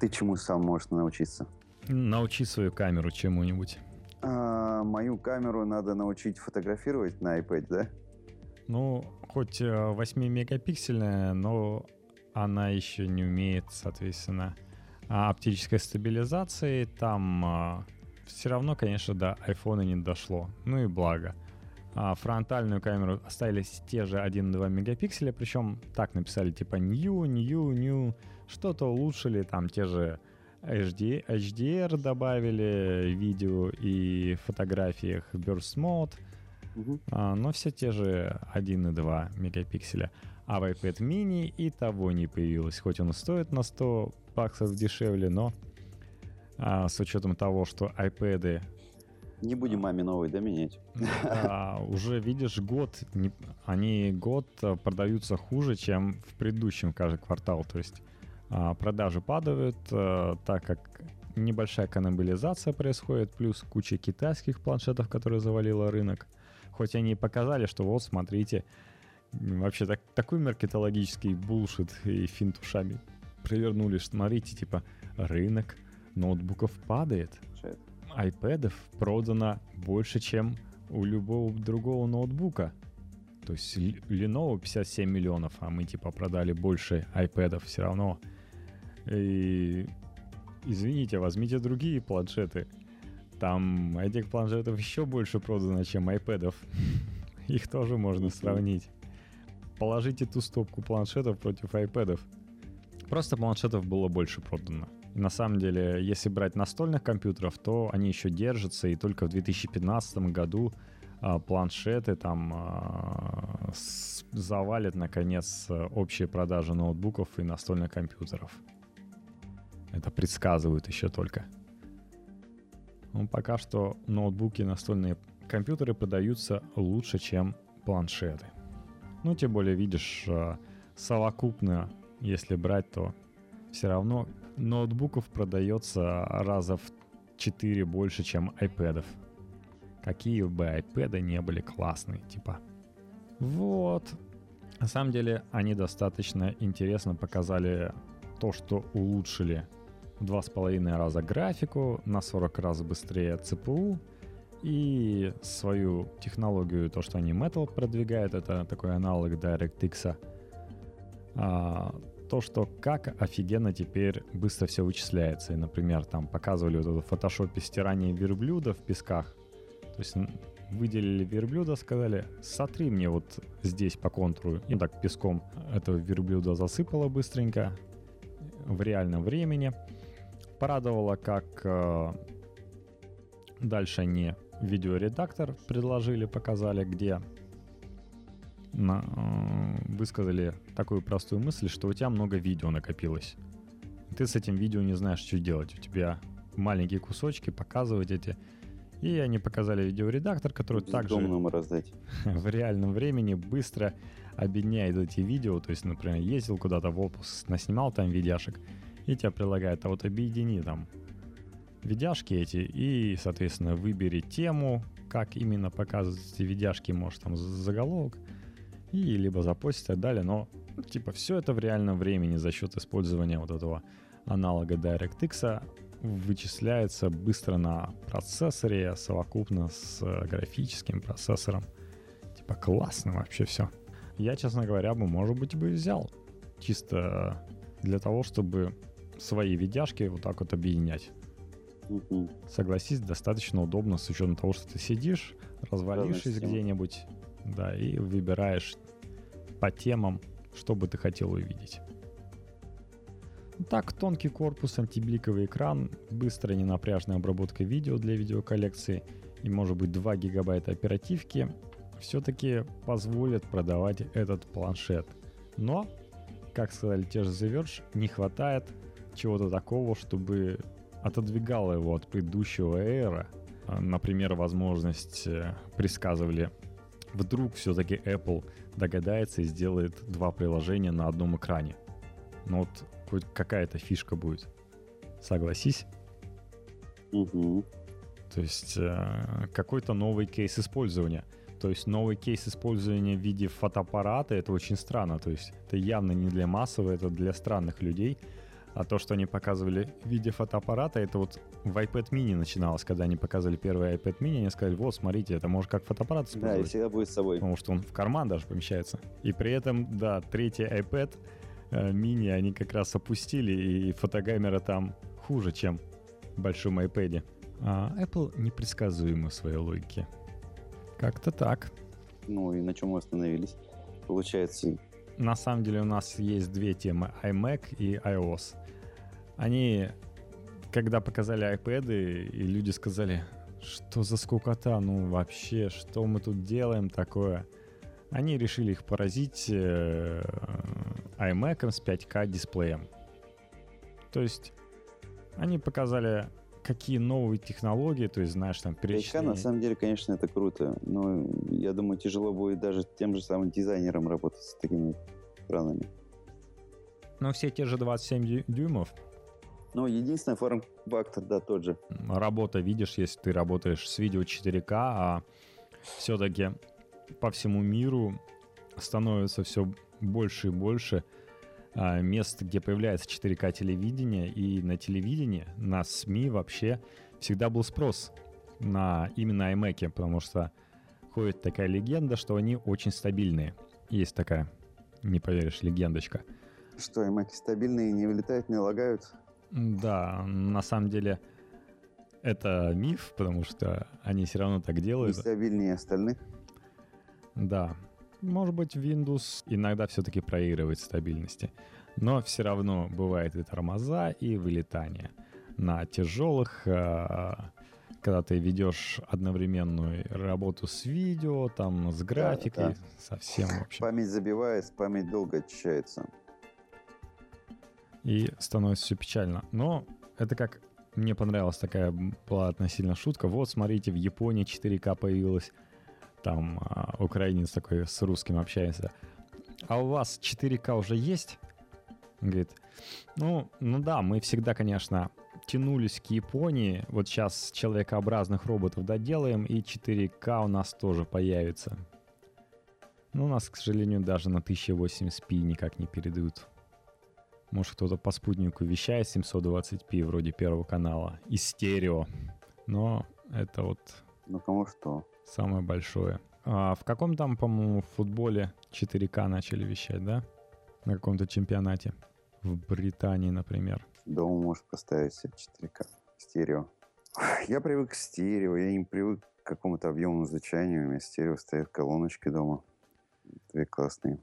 Speaker 2: Ты чему сам можешь научиться?
Speaker 1: Научи свою камеру чему-нибудь.
Speaker 2: А, мою камеру надо научить фотографировать на iPad, да?
Speaker 1: Ну, хоть 8-мегапиксельная, но она еще не умеет, соответственно, оптической стабилизации там а, все равно, конечно, до iPhone не дошло. Ну и благо. А фронтальную камеру оставили те же 1,2 мегапикселя, причем так написали типа new, new, new, что-то улучшили, там те же HD, HDR добавили видео и фотографиях Burst Mode, угу. а, но все те же 1,2 мегапикселя. А в iPad mini и того не появилось, хоть он и стоит на 100 баксов дешевле, но а, с учетом того, что iPad...
Speaker 2: Не будем маме новый, да, менять?
Speaker 1: А, (laughs) уже, видишь, год, не, они год а, продаются хуже, чем в предыдущем каждый квартал. То есть а, продажи падают, а, так как небольшая каннибализация происходит, плюс куча китайских планшетов, которые завалила рынок. Хоть они и показали, что вот, смотрите, вообще так, такой маркетологический булшит и финт ушами провернули. Смотрите, типа, рынок ноутбуков падает. Айпэдов продано больше, чем у любого другого ноутбука. То есть Lenovo 57 миллионов, а мы типа продали больше iPadов все равно. И извините, возьмите другие планшеты. Там этих планшетов еще больше продано, чем iPadов. (laughs) Их тоже можно сравнить. Положите ту стопку планшетов против iPadов. Просто планшетов было больше продано. И на самом деле, если брать настольных компьютеров, то они еще держатся, и только в 2015 году а, планшеты там а, завалят, наконец, общие продажи ноутбуков и настольных компьютеров. Это предсказывают еще только. Ну, пока что ноутбуки и настольные компьютеры продаются лучше, чем планшеты. Ну, тем более, видишь, а, совокупно если брать, то все равно ноутбуков продается раза в 4 больше, чем iPad'ов. Какие бы iPad'ы не были классные, типа. Вот. На самом деле, они достаточно интересно показали то, что улучшили в два с половиной раза графику, на 40 раз быстрее CPU, и свою технологию, то, что они Metal продвигают, это такой аналог DirectX, а, то, что как офигенно теперь быстро все вычисляется. И, например, там показывали вот в фотошопе стирание верблюда в песках. То есть выделили верблюда, сказали, сотри мне вот здесь по контуру. И так песком этого верблюда засыпало быстренько в реальном времени. Порадовало, как э, дальше они видеоредактор предложили, показали, где э, высказали такую простую мысль, что у тебя много видео накопилось. Ты с этим видео не знаешь, что делать. У тебя маленькие кусочки, показывать эти. И они показали видеоредактор, который также
Speaker 2: раздать. (laughs)
Speaker 1: в реальном времени быстро объединяет эти видео. То есть, например, ездил куда-то в отпуск, наснимал там видяшек, и тебя прилагает, а вот объедини там видяшки эти и, соответственно, выбери тему, как именно показывать эти видяшки, может там заголовок, и либо запостить и так далее. Но, ну, типа, все это в реальном времени за счет использования вот этого аналога DirectX вычисляется быстро на процессоре совокупно с э, графическим процессором. Типа классно вообще все. Я, честно говоря, бы, может быть, бы взял. Чисто для того, чтобы свои видяшки вот так вот объединять. Согласись, достаточно удобно с учетом того, что ты сидишь, развалившись где-нибудь, да, и выбираешь по темам, что бы ты хотел увидеть. Так, тонкий корпус, антибликовый экран, быстрая ненапряжная обработка видео для видеоколлекции и, может быть, 2 гигабайта оперативки все-таки позволят продавать этот планшет. Но, как сказали те же The Verge, не хватает чего-то такого, чтобы отодвигало его от предыдущего эра. Например, возможность э, предсказывали, вдруг все-таки Apple догадается и сделает два приложения на одном экране. Ну вот хоть какая-то фишка будет. Согласись?
Speaker 2: Угу.
Speaker 1: То есть э, какой-то новый кейс использования. То есть новый кейс использования в виде фотоаппарата это очень странно. То есть это явно не для массового, это для странных людей. А то, что они показывали в виде фотоаппарата, это вот в iPad mini начиналось, когда они показывали первый iPad mini, они сказали, вот, смотрите, это может как фотоаппарат использовать.
Speaker 2: Да, и всегда будет с собой.
Speaker 1: Потому что он в карман даже помещается. И при этом, да, третий iPad э, mini они как раз опустили, и фотогамера там хуже, чем в большом iPad. А Apple непредсказуемы в своей логике. Как-то так.
Speaker 2: Ну и на чем мы остановились? Получается,
Speaker 1: на самом деле у нас есть две темы, iMac и iOS. Они, когда показали iPad, и люди сказали, что за скукота, ну вообще, что мы тут делаем такое? Они решили их поразить э, iMac с 5К дисплеем. То есть они показали какие новые технологии, то есть, знаешь, там
Speaker 2: перечисление... 5К, на самом деле, конечно, это круто, но я думаю, тяжело будет даже тем же самым дизайнерам работать с такими экранами.
Speaker 1: Но все те же 27 дюймов.
Speaker 2: Ну, единственный форм-фактор, да, тот же.
Speaker 1: Работа, видишь, если ты работаешь с видео 4К, а все-таки по всему миру становится все больше и больше мест, где появляется 4К телевидение, и на телевидении, на СМИ вообще всегда был спрос на именно iMac, потому что ходит такая легенда, что они очень стабильные. Есть такая, не поверишь, легендочка.
Speaker 2: Что, iMac стабильные, не вылетают, не лагают?
Speaker 1: Да, на самом деле это миф, потому что они все равно так делают.
Speaker 2: Нестабильнее остальных?
Speaker 1: Да, может быть, Windows иногда все-таки проигрывает стабильности. Но все равно бывает и тормоза, и вылетания. На тяжелых, э, когда ты ведешь одновременную работу с видео, там, с графикой, да, да. совсем вообще.
Speaker 2: Память забивается, память долго очищается.
Speaker 1: И становится все печально. Но это как мне понравилась такая была относительно шутка. Вот, смотрите, в Японии 4К появилась там а, украинец такой с русским общается. А у вас 4К уже есть? Говорит, ну, ну да, мы всегда, конечно, тянулись к Японии. Вот сейчас человекообразных роботов доделаем, и 4К у нас тоже появится. Но у нас, к сожалению, даже на 1080p никак не передают. Может, кто-то по спутнику вещает 720p вроде первого канала и стерео. Но это вот...
Speaker 2: Ну, кому что.
Speaker 1: Самое большое. А в каком там, по-моему, футболе 4К начали вещать, да? На каком-то чемпионате. В Британии, например.
Speaker 2: Дома можешь поставить себе 4К стерео. (laughs) Я привык к стерео, я не привык к какому-то объему звучания. У меня стерео стоят колоночки дома. Две классные.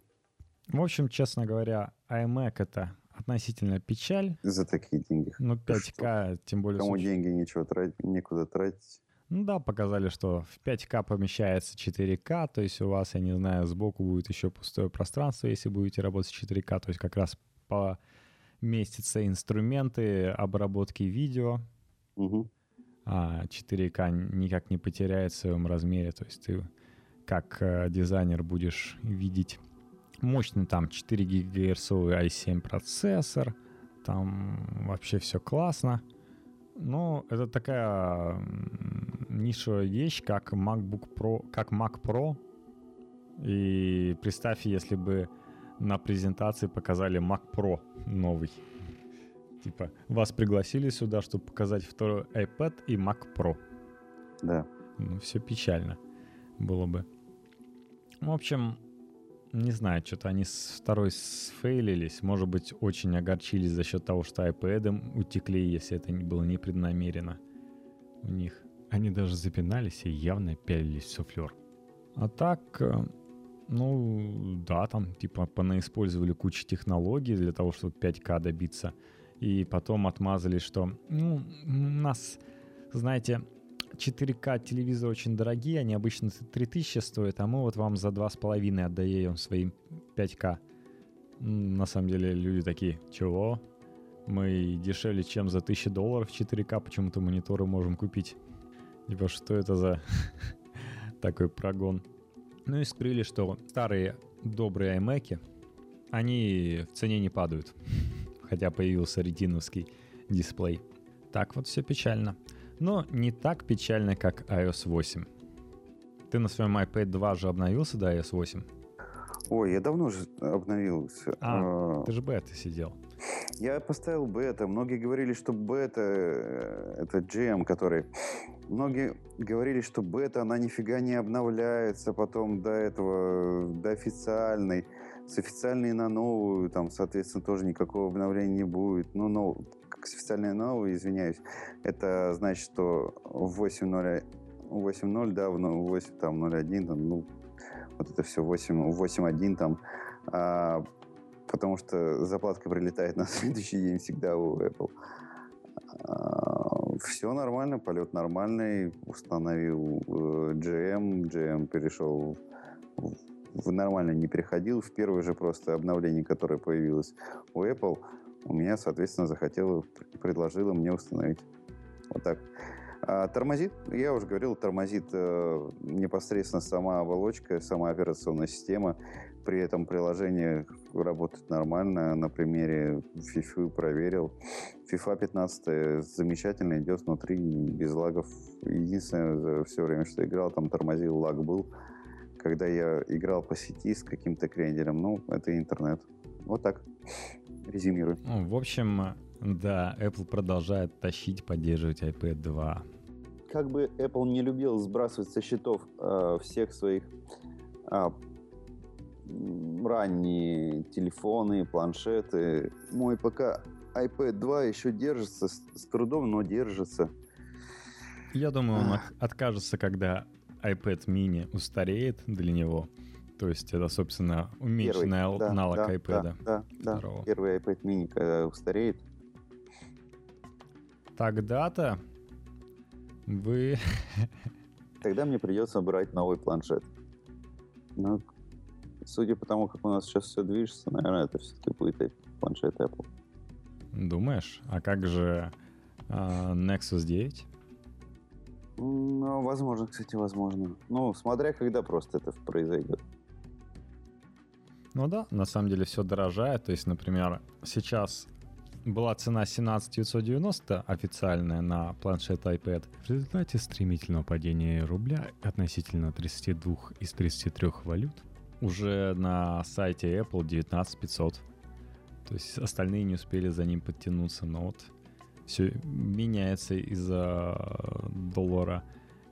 Speaker 1: В общем, честно говоря, iMac это относительно печаль.
Speaker 2: За такие деньги.
Speaker 1: Ну, 5К, Что? тем более...
Speaker 2: Кому деньги нечего тратить, некуда тратить.
Speaker 1: Ну да, показали, что в 5К помещается 4К, то есть у вас, я не знаю, сбоку будет еще пустое пространство, если будете работать с 4К, то есть как раз поместятся инструменты обработки видео.
Speaker 2: Угу.
Speaker 1: а 4К никак не потеряет в своем размере. То есть ты как э, дизайнер будешь видеть мощный там 4 ГГц i7 процессор, там вообще все классно. Но это такая нишевая вещь, как MacBook Pro, как Mac Pro. И представь, если бы на презентации показали Mac Pro новый. Типа, вас пригласили сюда, чтобы показать второй iPad и Mac Pro.
Speaker 2: Да.
Speaker 1: Ну, все печально было бы. В общем, не знаю, что-то они с второй сфейлились. Может быть, очень огорчились за счет того, что iPad утекли, если это было непреднамеренно у них. Они даже запинались и явно пялились в суфлер. А так, э, ну, да, там, типа, понаиспользовали кучу технологий для того, чтобы 5К добиться. И потом отмазали, что, ну, у нас, знаете, 4К телевизоры очень дорогие, они обычно 3000 стоят, а мы вот вам за 2,5 отдаем своим 5К. На самом деле люди такие, чего? Мы дешевле, чем за 1000 долларов 4К почему-то мониторы можем купить. Типа, что это за (laughs) такой прогон? Ну и скрыли, что старые добрые iMac, они в цене не падают. (laughs) Хотя появился ретиновский дисплей. Так вот все печально но не так печально, как iOS 8. Ты на своем iPad 2 же обновился до iOS 8?
Speaker 2: Ой, я давно же обновился.
Speaker 1: А, а ты же бета сидел.
Speaker 2: Я поставил бета. Многие говорили, что бета это GM, который... Многие говорили, что бета, она нифига не обновляется потом до этого, до официальной. С официальной на новую, там, соответственно, тоже никакого обновления не будет. Ну, но официальные новые, извиняюсь, это значит, что в 8.0, 8.0, да, в 8, ну, там, 0.1, там, ну, вот это все 8, 8.1 там, а, потому что заплатка прилетает на (laughs) следующий день всегда у Apple. А, все нормально, полет нормальный, установил э, GM, GM перешел в, в нормально не переходил, в первое же просто обновление, которое появилось у Apple, у меня, соответственно, захотела, предложила мне установить. Вот так. А, тормозит, я уже говорил, тормозит э, непосредственно сама оболочка, сама операционная система. При этом приложение работает нормально. На примере FIFA проверил. FIFA 15 замечательно идет внутри, без лагов. Единственное, за все время, что играл, там тормозил, лаг был. Когда я играл по сети с каким-то кренделем, ну, это интернет. Вот так резюмирую.
Speaker 1: Ну, в общем, да, Apple продолжает тащить, поддерживать iPad 2.
Speaker 2: Как бы Apple не любил сбрасывать со счетов э, всех своих э, ранние телефоны, планшеты, мой пока iPad 2 еще держится, с, трудом, но держится.
Speaker 1: Я думаю, он откажется, когда iPad mini устареет для него. То есть это, собственно, уменьшенный Первый, да, аналог да, iPad.
Speaker 2: Да, да, да. Первый iPad mini, когда устареет.
Speaker 1: Тогда-то вы...
Speaker 2: Тогда мне придется брать новый планшет. Ну, судя по тому, как у нас сейчас все движется, наверное, это все-таки будет планшет Apple.
Speaker 1: Думаешь? А как же uh, Nexus 9?
Speaker 2: Ну, возможно, кстати, возможно. Ну, смотря когда просто это произойдет.
Speaker 1: Ну да, на самом деле все дорожает. То есть, например, сейчас была цена 17 990 официальная на планшет iPad. В результате стремительного падения рубля относительно 32 из 33 валют уже на сайте Apple 19 500. То есть остальные не успели за ним подтянуться, но вот все меняется из-за доллара.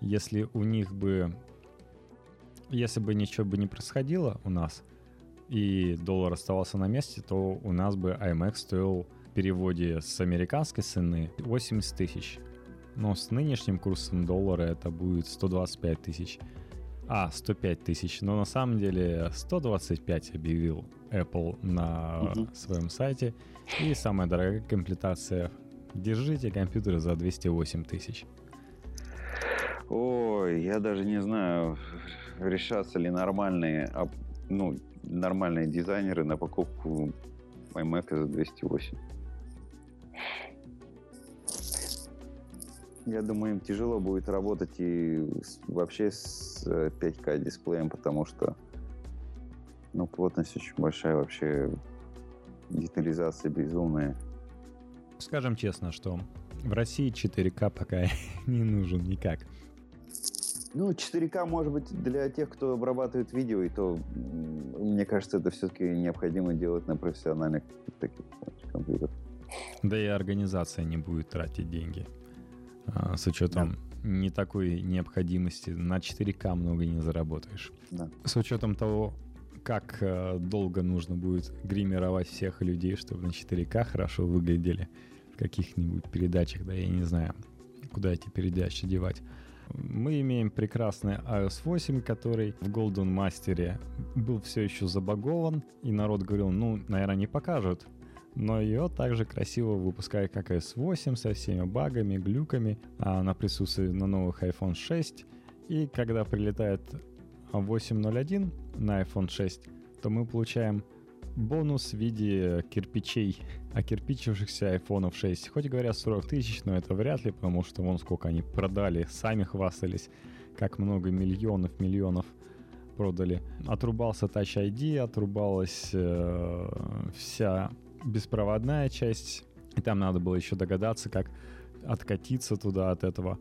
Speaker 1: Если у них бы... Если бы ничего бы не происходило у нас, и доллар оставался на месте, то у нас бы iMac стоил в переводе с американской цены 80 тысяч. Но с нынешним курсом доллара это будет 125 тысяч. А, 105 тысяч. Но на самом деле 125 объявил Apple на угу. своем сайте. И самая дорогая комплектация. Держите компьютер за 208 тысяч.
Speaker 2: Ой, я даже не знаю, решатся ли нормальные ну, нормальные дизайнеры на покупку iMac за 208. Я думаю, им тяжело будет работать и вообще с 5К э, дисплеем, потому что ну, плотность очень большая, вообще детализация безумная.
Speaker 1: Скажем честно, что в России 4К пока (laughs) не нужен никак.
Speaker 2: Ну, 4К, может быть, для тех, кто обрабатывает видео, и то, мне кажется, это все-таки необходимо делать на профессиональных таких компьютерах.
Speaker 1: Да и организация не будет тратить деньги. А, с учетом да. не такой необходимости. На 4К много не заработаешь. Да. С учетом того, как э, долго нужно будет гримировать всех людей, чтобы на 4К хорошо выглядели в каких-нибудь передачах, да, я не знаю, куда эти передачи девать. Мы имеем прекрасный iOS 8, который в Golden Master был все еще забагован, и народ говорил, ну, наверное, не покажут. Но ее также красиво выпускают как iOS 8 со всеми багами, глюками. А она присутствует на новых iPhone 6. И когда прилетает 8.01 на iPhone 6, то мы получаем бонус в виде кирпичей, окирпичившихся айфонов 6. Хоть говорят 40 тысяч, но это вряд ли, потому что вон сколько они продали, сами хвастались, как много миллионов, миллионов продали. Отрубался Touch ID, отрубалась э, вся беспроводная часть, и там надо было еще догадаться, как откатиться туда от этого.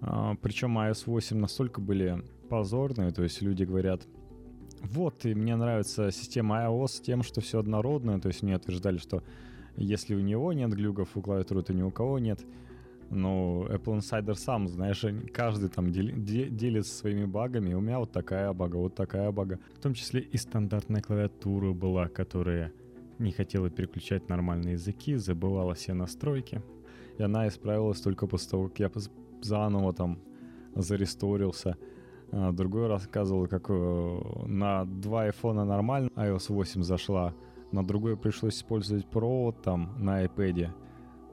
Speaker 1: А, причем iOS 8 настолько были позорные, то есть люди говорят, вот, и мне нравится система iOS тем, что все однородное, то есть мне утверждали, что если у него нет глюков у клавиатуры, то ни у кого нет. Но Apple Insider сам, знаешь, каждый там дел, делится своими багами. У меня вот такая бага, вот такая бага. В том числе и стандартная клавиатура была, которая не хотела переключать нормальные языки, забывала все настройки. И она исправилась только после того, как я заново там заресторился. А, другой рассказывал, как э, на два айфона нормально iOS 8 зашла, на другой пришлось использовать провод там на iPad,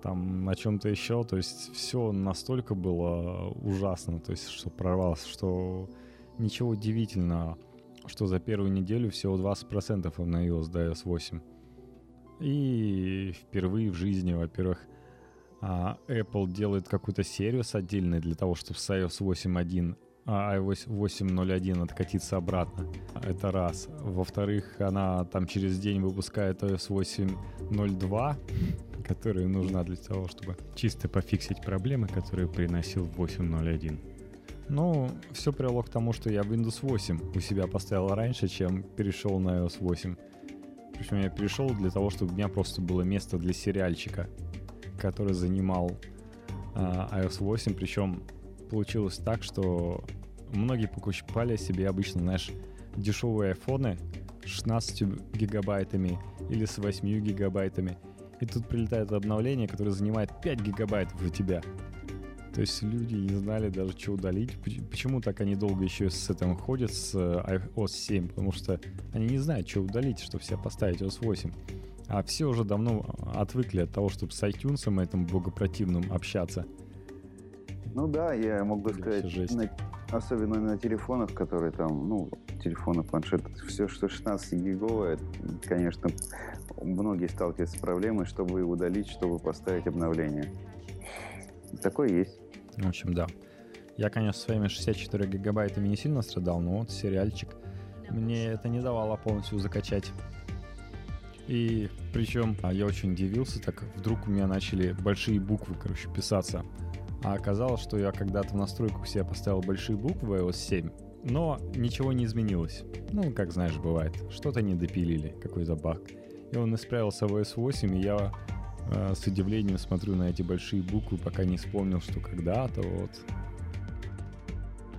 Speaker 1: там на чем-то еще, то есть все настолько было ужасно, то есть что прорвалось, что ничего удивительного, что за первую неделю всего 20% на iOS до iOS 8. И впервые в жизни, во-первых, а, Apple делает какую-то серию с отдельной для того, чтобы с iOS 8.1 а iOS 8.0.1 откатиться обратно. Это раз. Во-вторых, она там через день выпускает iOS 8.0.2, которая нужна для того, чтобы чисто пофиксить проблемы, которые приносил 8.0.1. Ну, все привело к тому, что я Windows 8 у себя поставил раньше, чем перешел на iOS 8. Причем я перешел для того, чтобы у меня просто было место для сериальчика, который занимал э, iOS 8, причем получилось так, что многие покупали себе обычно, знаешь, дешевые айфоны с 16 гигабайтами или с 8 гигабайтами. И тут прилетает обновление, которое занимает 5 гигабайтов у тебя. То есть люди не знали даже, что удалить. Почему так они долго еще с этим ходят, с iOS 7? Потому что они не знают, что удалить, чтобы себе поставить iOS 8. А все уже давно отвыкли от того, чтобы с iTunes этим богопротивным общаться.
Speaker 2: Ну да, я мог бы сказать, на, особенно на телефонах, которые там, ну, телефоны, планшеты, все, что 16 гиговое, конечно, многие сталкиваются с проблемой, чтобы удалить, чтобы поставить обновление. Такое есть.
Speaker 1: В общем, да. Я, конечно, своими 64 гигабайтами не сильно страдал, но вот сериальчик мне это не давало полностью закачать. И причем а, я очень удивился, так вдруг у меня начали большие буквы, короче, писаться а оказалось, что я когда-то в настройках себе поставил большие буквы iOS 7, но ничего не изменилось. Ну, как знаешь, бывает. Что-то не допилили, какой-то баг. И он исправился в iOS 8, и я э, с удивлением смотрю на эти большие буквы, пока не вспомнил, что когда-то вот...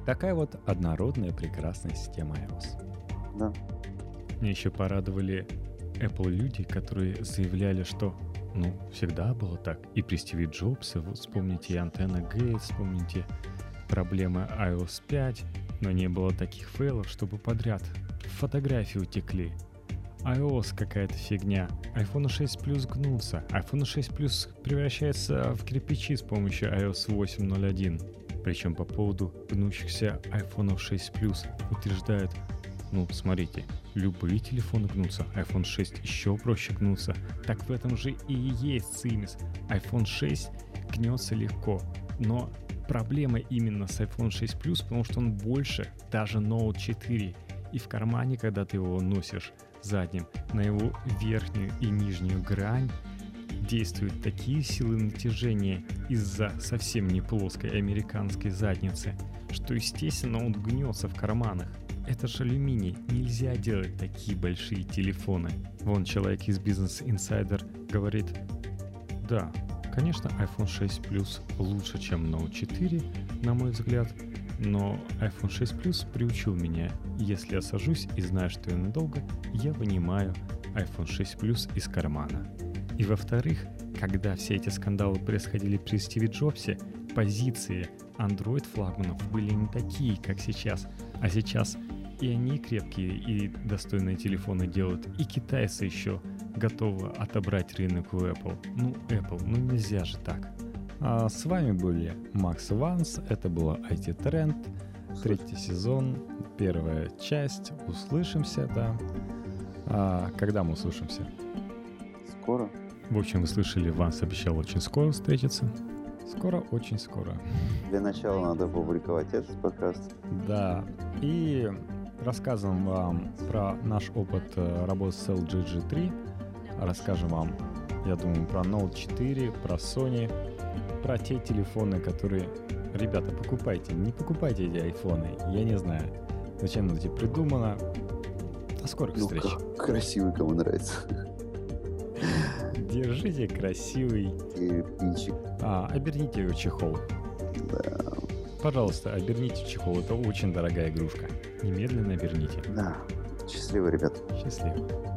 Speaker 1: Такая вот однородная прекрасная система iOS.
Speaker 2: Да.
Speaker 1: Мне еще порадовали Apple люди, которые заявляли, что ну, всегда было так. И при Стиве Джобсе, вот вспомните и антенна Гейт, вспомните проблемы iOS 5, но не было таких фейлов, чтобы подряд фотографии утекли. iOS какая-то фигня. iPhone 6 Plus гнулся. iPhone 6 Plus превращается в кирпичи с помощью iOS 8.0.1. Причем по поводу гнущихся iPhone 6 Plus утверждают, ну, смотрите, любые телефоны гнутся, iPhone 6 еще проще гнуться. Так в этом же и есть цимис. iPhone 6 гнется легко. Но проблема именно с iPhone 6 Plus, потому что он больше даже Note 4. И в кармане, когда ты его носишь задним, на его верхнюю и нижнюю грань действуют такие силы натяжения из-за совсем не плоской американской задницы, что естественно он гнется в карманах. Это же алюминий, нельзя делать такие большие телефоны. Вон человек из Business Insider говорит, да, конечно iPhone 6 Plus лучше, чем Note 4, на мой взгляд, но iPhone 6 Plus приучил меня, если я сажусь и знаю, что я надолго, я вынимаю iPhone 6 Plus из кармана. И во-вторых, когда все эти скандалы происходили при Стиве Джобсе, позиции Android флагманов были не такие, как сейчас. А сейчас и они крепкие и достойные телефоны делают, и китайцы еще готовы отобрать рынок у Apple. Ну, Apple, ну нельзя же так. А с вами были Макс Ванс, это было IT Тренд, третий сезон, первая часть. Услышимся, да. А когда мы услышимся?
Speaker 2: Скоро.
Speaker 1: В общем, вы слышали, Ванс обещал очень скоро встретиться. Скоро, очень скоро.
Speaker 2: Для начала надо публиковать этот подкаст.
Speaker 1: Да. И рассказываем вам про наш опыт э, работы с LG G3. Расскажем вам, я думаю, про Note 4, про Sony, про те телефоны, которые... Ребята, покупайте, не покупайте эти айфоны. Я не знаю, зачем это придумано. До скорых ну, встреч.
Speaker 2: Красивый, кому нравится.
Speaker 1: Держите красивый
Speaker 2: кирпичик.
Speaker 1: А, оберните его чехол.
Speaker 2: Да.
Speaker 1: Пожалуйста, оберните чехол. Это очень дорогая игрушка. Немедленно оберните.
Speaker 2: Да. Счастливо, ребят.
Speaker 1: Счастливо.